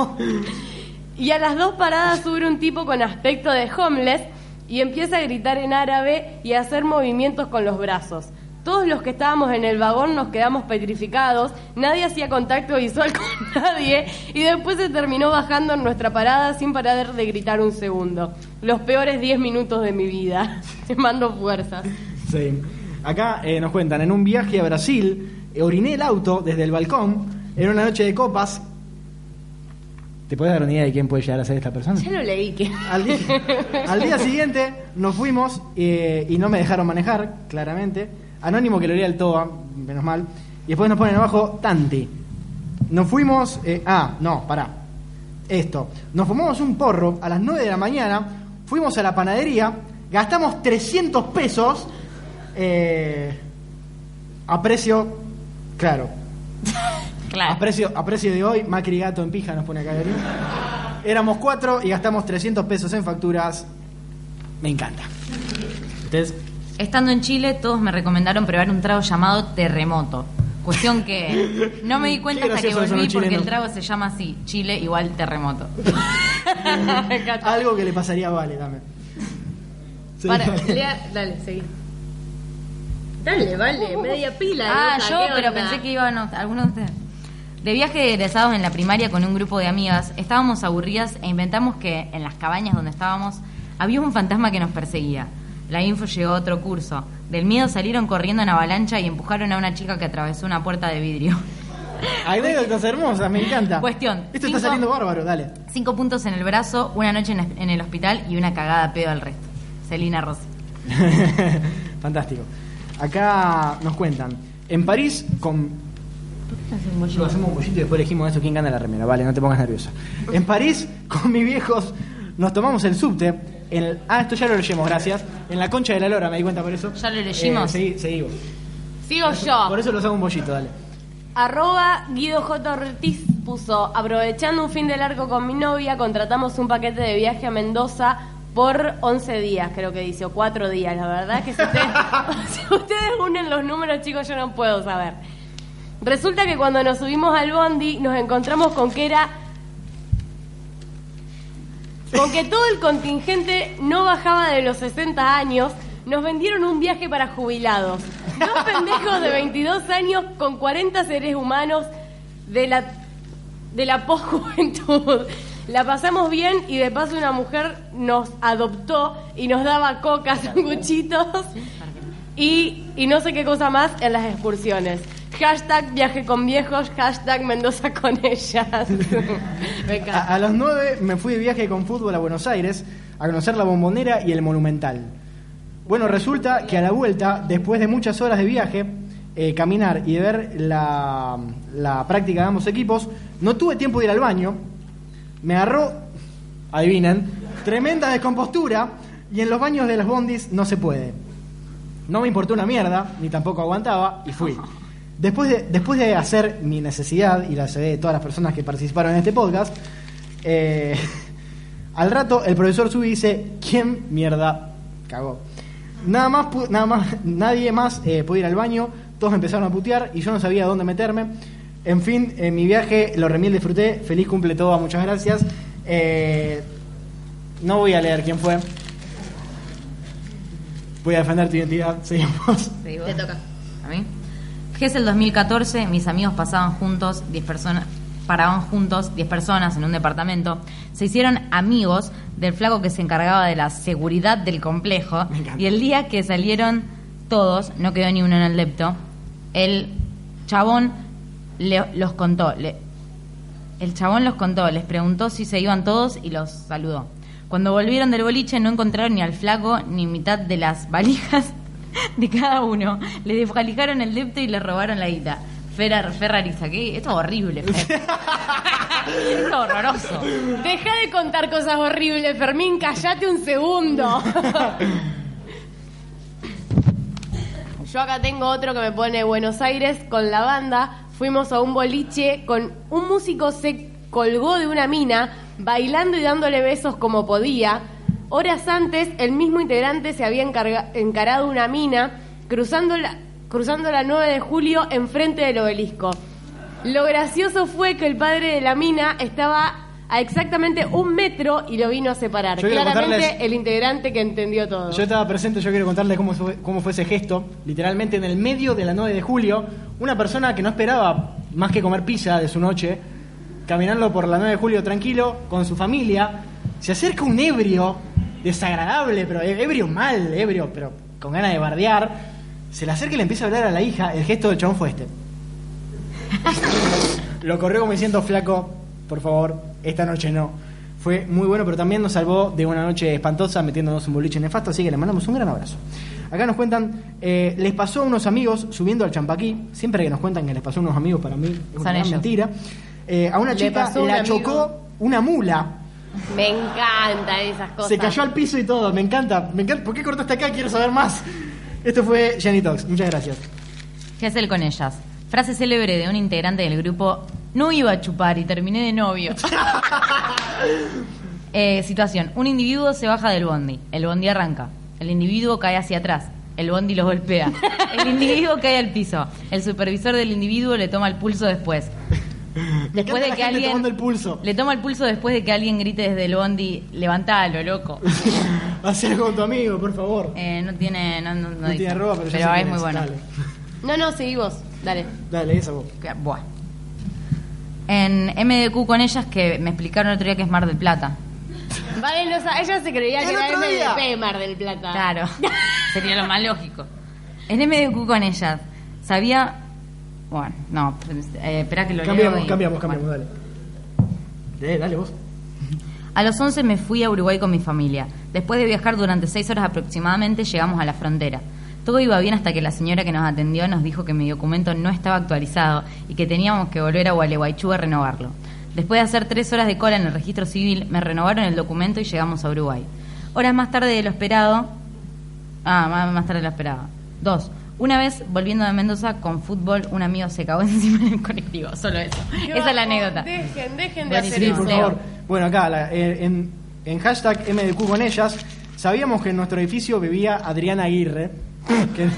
Y a las dos paradas sube un tipo con aspecto de homeless y empieza a gritar en árabe y a hacer movimientos con los brazos. Todos los que estábamos en el vagón nos quedamos petrificados, nadie hacía contacto visual [LAUGHS] con nadie y después se terminó bajando en nuestra parada sin parar de gritar un segundo. Los peores 10 minutos de mi vida. [LAUGHS] Te mando fuerzas. Sí. Acá eh, nos cuentan, en un viaje a Brasil, oriné el auto desde el balcón en una noche de copas. ¿Te puedes dar una idea de quién puede llegar a ser esta persona? Ya lo leí que... Al día, [LAUGHS] al día siguiente nos fuimos eh, y no me dejaron manejar, claramente. Anónimo que lo leía el TOA, menos mal. Y después nos ponen abajo Tanti. Nos fuimos. eh, ah, no, pará. Esto. Nos fumamos un porro a las 9 de la mañana. Fuimos a la panadería. Gastamos 300 pesos. eh, a precio. [LAUGHS] Claro. A precio, a precio de hoy, Macri Gato en pija nos pone acá Darío. Éramos cuatro y gastamos 300 pesos en facturas. Me encanta. ¿Ustedes? Estando en Chile, todos me recomendaron probar un trago llamado terremoto. Cuestión que no me di [LAUGHS] cuenta hasta que volví porque el trago se llama así, Chile igual terremoto. [LAUGHS] Algo que le pasaría a Vale también. Para, lea- dale, seguí. Dale, vale, media pila. Ah, loca, yo, ¿qué pero onda? pensé que iban a- algunos de ustedes. De viaje de egresados en la primaria con un grupo de amigas, estábamos aburridas e inventamos que en las cabañas donde estábamos había un fantasma que nos perseguía. La info llegó a otro curso. Del miedo salieron corriendo en avalancha y empujaron a una chica que atravesó una puerta de vidrio. [LAUGHS] Anécdotas hermosas, me encanta. Cuestión, Esto cinco- está saliendo bárbaro, dale. Cinco puntos en el brazo, una noche en, el hospital y una cagada pedo al resto. Celina Rossi. [LAUGHS] Fantástico. Acá nos cuentan. En París, con. Lo hacemos un pollito y después elegimos eso quién gana la remera. Vale, no te pongas nerviosa. En París, con mis viejos, nos tomamos el subte. En el- ah, esto ya lo leyemos, gracias. En la concha de la lora, me di cuenta por eso. ¿Ya lo leyimos? Eh, vos. Sigo yo. Por eso los hago un pollito, dale. Arroba Guido J. Ortiz puso, aprovechando un fin de largo con mi novia, contratamos un paquete de viaje a Mendoza por 11 días, creo que dice, o 4 días. La verdad que si ustedes, [LAUGHS] [LAUGHS] si ustedes unen los números, chicos, yo no puedo saber. Resulta que cuando nos subimos al bondi, nos encontramos con que era... Con que todo el contingente no bajaba de los 60 años, nos vendieron un viaje para jubilados. Dos pendejos de 22 años con 40 seres humanos de la, de la posjuventud. La pasamos bien y de paso una mujer nos adoptó y nos daba coca, sanguchitos y, y no sé qué cosa más en las excursiones. Hashtag viaje con viejos, hashtag Mendoza con ellas. [LAUGHS] Me. A, a los nueve me fui de viaje con fútbol a Buenos Aires a conocer la bombonera y el monumental. Bueno, resulta que a la vuelta, después de muchas horas de viaje, eh, caminar y de ver la, la práctica de ambos equipos, no tuve tiempo de ir al baño. Me agarró, adivinen, tremenda descompostura y en los baños de los bondis no se puede. No me importó una mierda, ni tampoco aguantaba, y fui. Después de, después de hacer mi necesidad, y la de todas las personas que participaron en este podcast, eh, [LAUGHS] al rato el profesor sube y dice, ¿quién mierda cagó? Nada más, nada más, nadie más eh, pudo ir al baño, todos empezaron a putear y yo no sabía dónde meterme. En fin, en mi viaje lo remil disfruté, feliz cumple todo, muchas gracias. Eh, no voy a leer quién fue. Voy a defender tu identidad, [LAUGHS] seguimos. Te toca. ¿A mí? GES 2014, mis amigos pasaban juntos, 10 personas, paraban juntos, 10 personas en un departamento. Se hicieron amigos del flaco que se encargaba de la seguridad del complejo. Y el día que salieron todos, no quedó ni uno en el lepto, el chabón le- los contó. le- el chabón los contó, les preguntó si se iban todos y los saludó. Cuando volvieron del boliche no encontraron ni al flaco ni mitad de las [LAUGHS] valijas de cada uno. Le desvalijaron el depto y le robaron la guita. Ferrar, Ferrariza, ¿qué? Esto es horrible, Fer. [LAUGHS] Esto es horroroso. Deja de contar cosas horribles, Fermín, callate un segundo. [LAUGHS] Yo acá tengo otro que me pone Buenos Aires con la banda. Fuimos a un boliche con un músico se colgó de una mina, bailando y dándole besos como podía. Horas antes, el mismo integrante se había encarado una mina, cruzando la, cruzando la 9 de julio enfrente del obelisco. Lo gracioso fue que el padre de la mina estaba a exactamente un metro y lo vino a separar. Yo Claramente contarles- el integrante que entendió todo. Yo estaba presente, yo quiero contarles cómo fue, cómo fue ese gesto. Literalmente en el medio de la 9 de julio, una persona que no esperaba más que comer pizza de su noche, caminando por la 9 de julio tranquilo, con su familia, se acerca un ebrio, desagradable, pero e- ebrio mal, ebrio, pero con ganas de bardear. Se le acerca y le empieza a hablar a la hija. El gesto del chabón fue este. [LAUGHS] Lo corrió como diciendo, flaco, por favor, esta noche no. Fue muy bueno, pero también nos salvó de una noche espantosa metiéndonos un boliche nefasto, así que le mandamos un gran abrazo. Acá nos cuentan, eh, les pasó a unos amigos subiendo al champaquí, siempre que nos cuentan que les pasó a unos amigos, para mí es una gran mentira. Eh, a una chica pasó un la amigo. chocó una mula, Me encantan esas cosas. se cayó al piso y todo, me encanta, me encanta. ¿Por qué cortaste acá? Quiero saber más. Esto fue Jenny Talks, muchas gracias. Gesell con ellas. Frase célebre de un integrante del grupo: No iba a chupar y terminé de novio. [LAUGHS] Eh, situación: Un individuo se baja del bondi. El bondi arranca. El individuo cae hacia atrás. El bondi lo golpea. El individuo cae al piso. El supervisor del individuo le toma el pulso después. [LAUGHS] Después de que alguien tomando el pulso. le toma el pulso después de que alguien grite desde el bondi, levantalo, loco. [LAUGHS] Algo con tu amigo, por favor. Eh, no tiene, no, no, no No dice. tiene ropa, pero, ya sé es muy bueno. Dale, No, no, seguí vos. Dale. dale esa vos. Buah. En MDQ con ellas que me explicaron el otro día que es Mar del Plata. Vale, no ella se creía que era día. MDP Mar del Plata. Claro, [LAUGHS] sería lo más lógico. En MDQ con ellas sabía. Bueno, no, eh, espera que lo Cambiamos, leo y- cambiamos, bueno. cambiamos, dale. Eh, dale vos. A los 11 me fui a Uruguay con mi familia. Después de viajar durante 6 horas aproximadamente, llegamos a la frontera. Todo iba bien hasta que la señora que nos atendió nos dijo que mi documento no estaba actualizado y que teníamos que volver a Gualeguaychú a renovarlo. Después de hacer 3 horas de cola en el registro civil, me renovaron el documento y llegamos a Uruguay. Horas más tarde de lo esperado. Ah, más, tarde de lo esperado. Dos. Una vez, volviendo de Mendoza con fútbol, un amigo se cagó [LAUGHS] encima en el colectivo. Solo eso. Esa es la anécdota. Dejen, dejen de hacer Sí, eso. por favor. Bueno, acá, la- eh, en, en hashtag MDQ con ellas, sabíamos que en nuestro edificio vivía Adriana Aguirre. Que-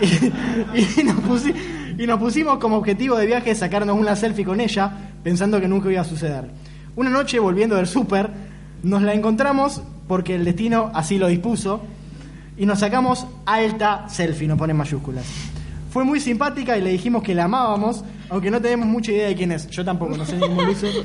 [LAUGHS] y, y nos pusi- y nos pusimos como objetivo de viaje sacarnos una selfie con ella, pensando que nunca iba a suceder. Una noche, volviendo del súper, nos la encontramos porque el destino así lo dispuso y nos sacamos alta selfie, nos pone en mayúsculas. Fue muy simpática y le dijimos que la amábamos, aunque no tenemos mucha idea de quién es. Yo tampoco, no sé ni cómo lo hizo. [LAUGHS]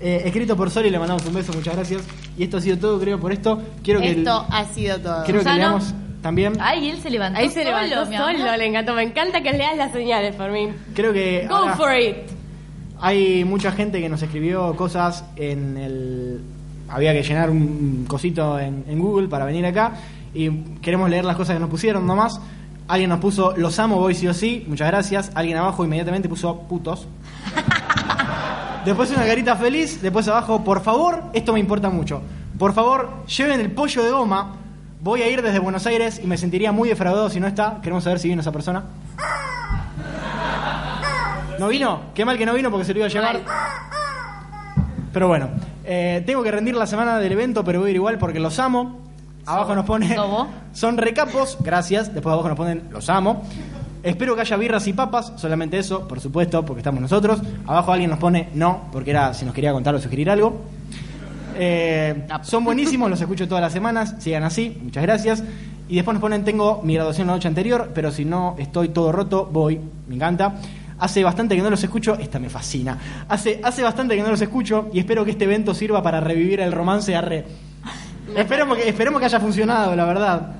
Eh, escrito por Sori, le mandamos un beso, muchas gracias. Y esto ha sido todo, creo, por esto. Quiero que, Esto ha sido todo. quiero que Susana. leamos también. Ay, él se levantó Ahí se solo, levantó mi solo, le encantó. Me encanta que leas las señales, Fermín. Creo que Go ahora for it. hay mucha gente que nos escribió cosas en el... Había que llenar un cosito en, en Google para venir acá y queremos leer las cosas que nos pusieron nomás. Alguien nos puso los amo, voy sí o sí, muchas gracias. Alguien abajo inmediatamente puso putos. [LAUGHS] Después una carita feliz, después abajo, por favor, esto me importa mucho. Por favor, lleven el pollo de goma. Voy a ir desde Buenos Aires y me sentiría muy defraudado si no está. Queremos saber si vino esa persona. ¿No vino? Qué mal que no vino porque se lo iba a llevar. Pero bueno, eh, tengo que rendir la semana del evento, pero voy a ir igual porque los amo. Abajo nos pone. Son recapos, gracias. Después abajo nos ponen los amo. Espero que haya birras y papas, solamente eso, por supuesto, porque estamos nosotros. Abajo alguien nos pone no, porque era si nos quería contar o sugerir algo. Eh, son buenísimos, los escucho todas las semanas, sigan así, muchas gracias. Y después nos ponen, tengo mi graduación la noche anterior, pero si no estoy todo roto, voy, me encanta. Hace bastante que no los escucho, esta me fascina. Hace, hace bastante que no los escucho y espero que este evento sirva para revivir el romance arre. [LAUGHS] Esperemos que, esperemos que haya funcionado, la verdad.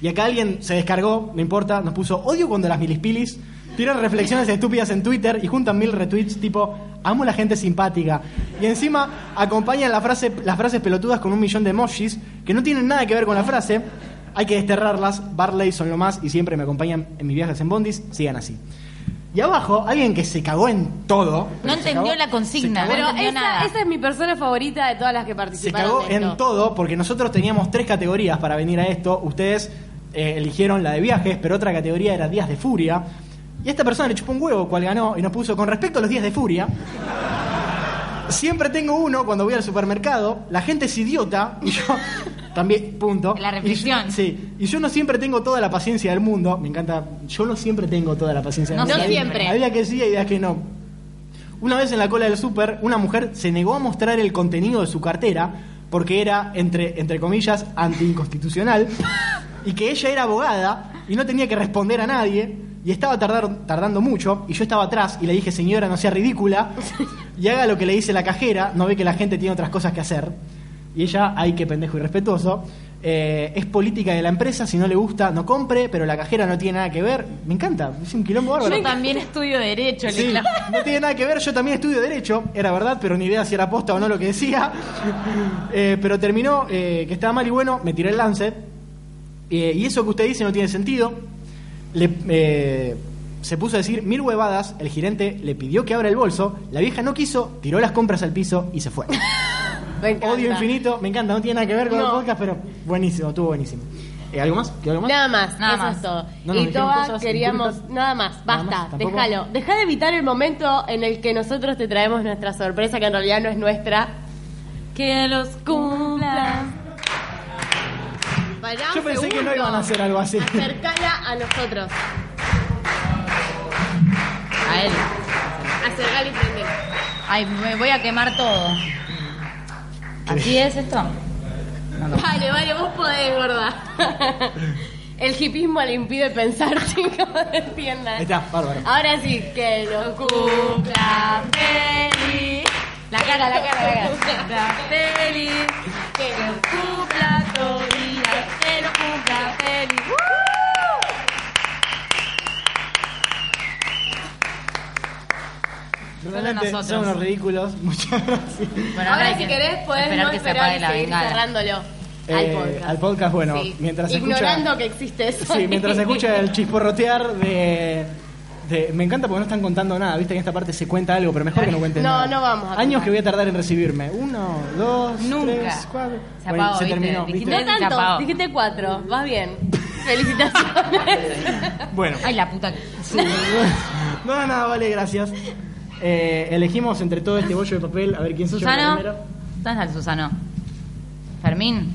Y acá alguien se descargó, no importa, nos puso odio cuando las milispilis tiran reflexiones estúpidas en Twitter y juntan mil retweets tipo amo la gente simpática. Y encima acompañan la frase, las frases pelotudas con un millón de emojis que no tienen nada que ver con la frase. Hay que desterrarlas. Barley son lo más y siempre me acompañan en mis viajes en Bondis. Sigan así. Y abajo, alguien que se cagó en todo. No se entendió cagó- la consigna, se cagó Pero entendió esa, nada. esa es mi persona favorita de todas las que se participaron. cagó de esto. en todo porque nosotros teníamos tres categorías para venir a esto. Ustedes eh, eligieron la de viajes, pero otra categoría era días de furia. Y esta persona le chupó un huevo cual ganó y nos puso con respecto a los días de furia. Siempre tengo uno cuando voy al supermercado. La gente es idiota y yo [LAUGHS] también, punto. La reflexión. Y yo- sí, y yo no siempre tengo toda la paciencia del mundo. Me encanta. Yo no siempre tengo toda la paciencia del No mundo. Hay- siempre. Hay días que sí, hay días que no. Una vez en la cola del súper, una mujer se negó a mostrar el contenido de su cartera porque era, entre, entre comillas, anticonstitucional y que ella era abogada y no tenía que responder a nadie y estaba tardar- tardando mucho y yo estaba atrás y le dije, señora, no sea ridícula [LAUGHS] y haga lo que le dice la cajera, no ve que la gente tiene otras cosas que hacer. Y ella, ay, qué pendejo irrespetuoso. eh, es política de la empresa, si no le gusta, no compre, pero la cajera no tiene nada que ver. Me encanta, es un quilombo bárbaro. Yo también estudio Derecho, Sí, no tiene nada que ver, yo también estudio Derecho, era verdad, pero ni idea si era posta o no lo que decía. [LAUGHS] Eh, pero terminó eh, que estaba mal y bueno, me tiré el lance. Eh, y eso que usted dice no tiene sentido. Le, eh, se puso a decir mil huevadas, el gerente le pidió que abra el bolso, la vieja no quiso, tiró las compras al piso y se fue. [LAUGHS] Me encanta. Odio infinito, me encanta, no tiene nada que ver con el No. podcast, pero buenísimo, estuvo buenísimo. Eh, ¿Algo más? ¿Qué algo más? Nada más, Nada eso más. es todo. No y todas queríamos, nada más, Nada basta, déjalo. Deja de evitar el momento en el que nosotros te traemos nuestra sorpresa, que en realidad no es nuestra. Que los cumpla. Pará Yo pensé que no iban a hacer algo así. Acercala a nosotros. A él. Acercala y prendela. Ay, me voy a quemar todo. ¿Así es esto? Vale, vale, vos podés, gorda. [LAUGHS] El hipismo le impide pensar, [LAUGHS] chicos, entiendan. Está, bárbaro. Ahora sí, que lo cumpla feliz. La cara, la cara, la cara. [LAUGHS] Cumpla feliz. Que lo cumpla Corina. Que lo cumpla feliz. Realmente nosotros. son unos ridículos. [LAUGHS] Muchas gracias. Bueno, Ahora, si que querés, podés esperar no que se esperar apague y la cerrándolo. Eh, al podcast. al podcast, bueno, Sí. mientras se escucha- Ignorando que existe eso. Sí, mientras se escucha el [LAUGHS] chisporrotear de, de- Me encanta porque no están contando nada, viste que en esta parte se cuenta algo, pero mejor que no cuenten No, nada. no vamos a Años contar. que voy a tardar en recibirme. Uno, dos, Nunca. tres, cuatro. Se Bueno, apagó, se ¿viste? terminó, Dijiste- ¿viste? No tanto, dijiste cuatro. Vas bien. [LAUGHS] Felicitaciones. Bueno. Ay, la puta. que- No, nada, vale, gracias. Eh, elegimos entre todo este bollo de papel a ver quién se Susano. primera. ¿Dónde está el Susano? Fermín.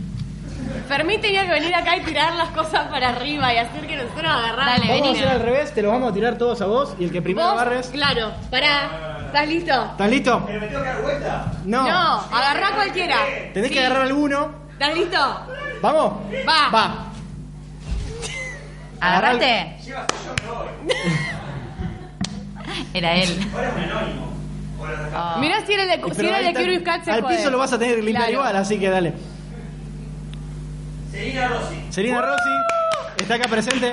Fermín tenía que venir acá y tirar las cosas para arriba y hacer que nosotros agarráramos. Dale, Vamos a hacer al revés, te lo vamos a tirar todos a vos y el que primero Vos, agarres. Claro, pará. ¿Estás listo? ¿Estás listo? ¿Pero me tengo que dar vuelta? No. No, agarrá cualquiera. Tenés Sí. que agarrar alguno. ¿Estás listo? ¿Vamos? Va. Va. [LAUGHS] ¿Agarraste? [LAUGHS] Era él. Oh. Mirá si era de, si era de Cat se Al piso lo vas a tener que limpiar Claro. igual, así que dale. Selina Rossi. Selina Rossi está acá presente.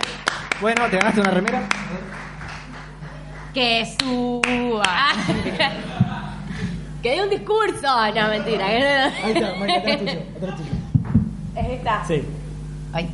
Bueno, te ganaste una remera. Que suba. [LAUGHS] Que dé un discurso. No, mentira. Ahí está, Mike, atrás tuyo, atrás tuyo. Es esta. Sí. Ay,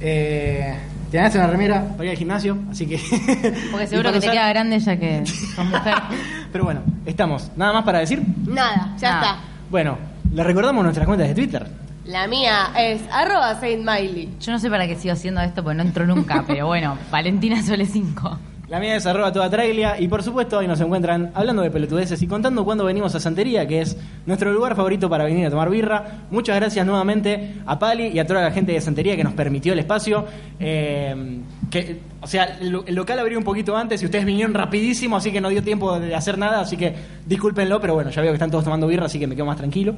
Eh, te ganaste una remera para ir al gimnasio, así que. [LAUGHS] porque seguro que te queda grande ya que sos mujer. [LAUGHS] Pero bueno, estamos. ¿Nada más para decir? Nada, ya Nada. está. Bueno, le recordamos nuestras cuentas de Twitter. La mía es arroba Saint Miley. Yo no sé para qué sigo haciendo esto porque no entro nunca, [LAUGHS] pero bueno, Valentina Sole 5. La mía es arroba toda trailia y por supuesto ahí nos encuentran hablando de pelotudeces y contando cuando venimos a Santería, que es nuestro lugar favorito para venir a tomar birra. Muchas gracias nuevamente a Pali y a toda la gente de Santería que nos permitió el espacio. Eh, que, o sea, el, el local abrió un poquito antes y ustedes vinieron rapidísimo, así que no dio tiempo de hacer nada, así que discúlpenlo, pero bueno, ya veo que están todos tomando birra, así que me quedo más tranquilo.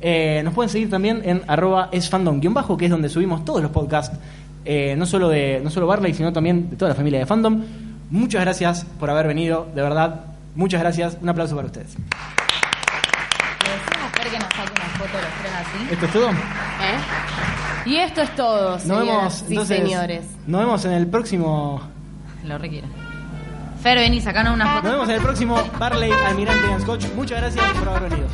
Eh, nos pueden seguir también en arroba esfandom-bajo, que es donde subimos todos los podcasts, eh, no solo de no solo Barley, sino también de toda la familia de Fandom. Muchas gracias por haber venido, de verdad. Muchas gracias. Un aplauso para ustedes. ¿Le decimos a Fer que nos saque una foto de los tres así? ¿Esto es todo? ¿Eh? Y esto es todo, Nos señoras vemos, y entonces, señores. Nos vemos en el próximo. Lo requiere. Fer, vení, sacanos una Nos foto. vemos en el próximo Barley Almirante and Scotch. Muchas gracias por haber venido.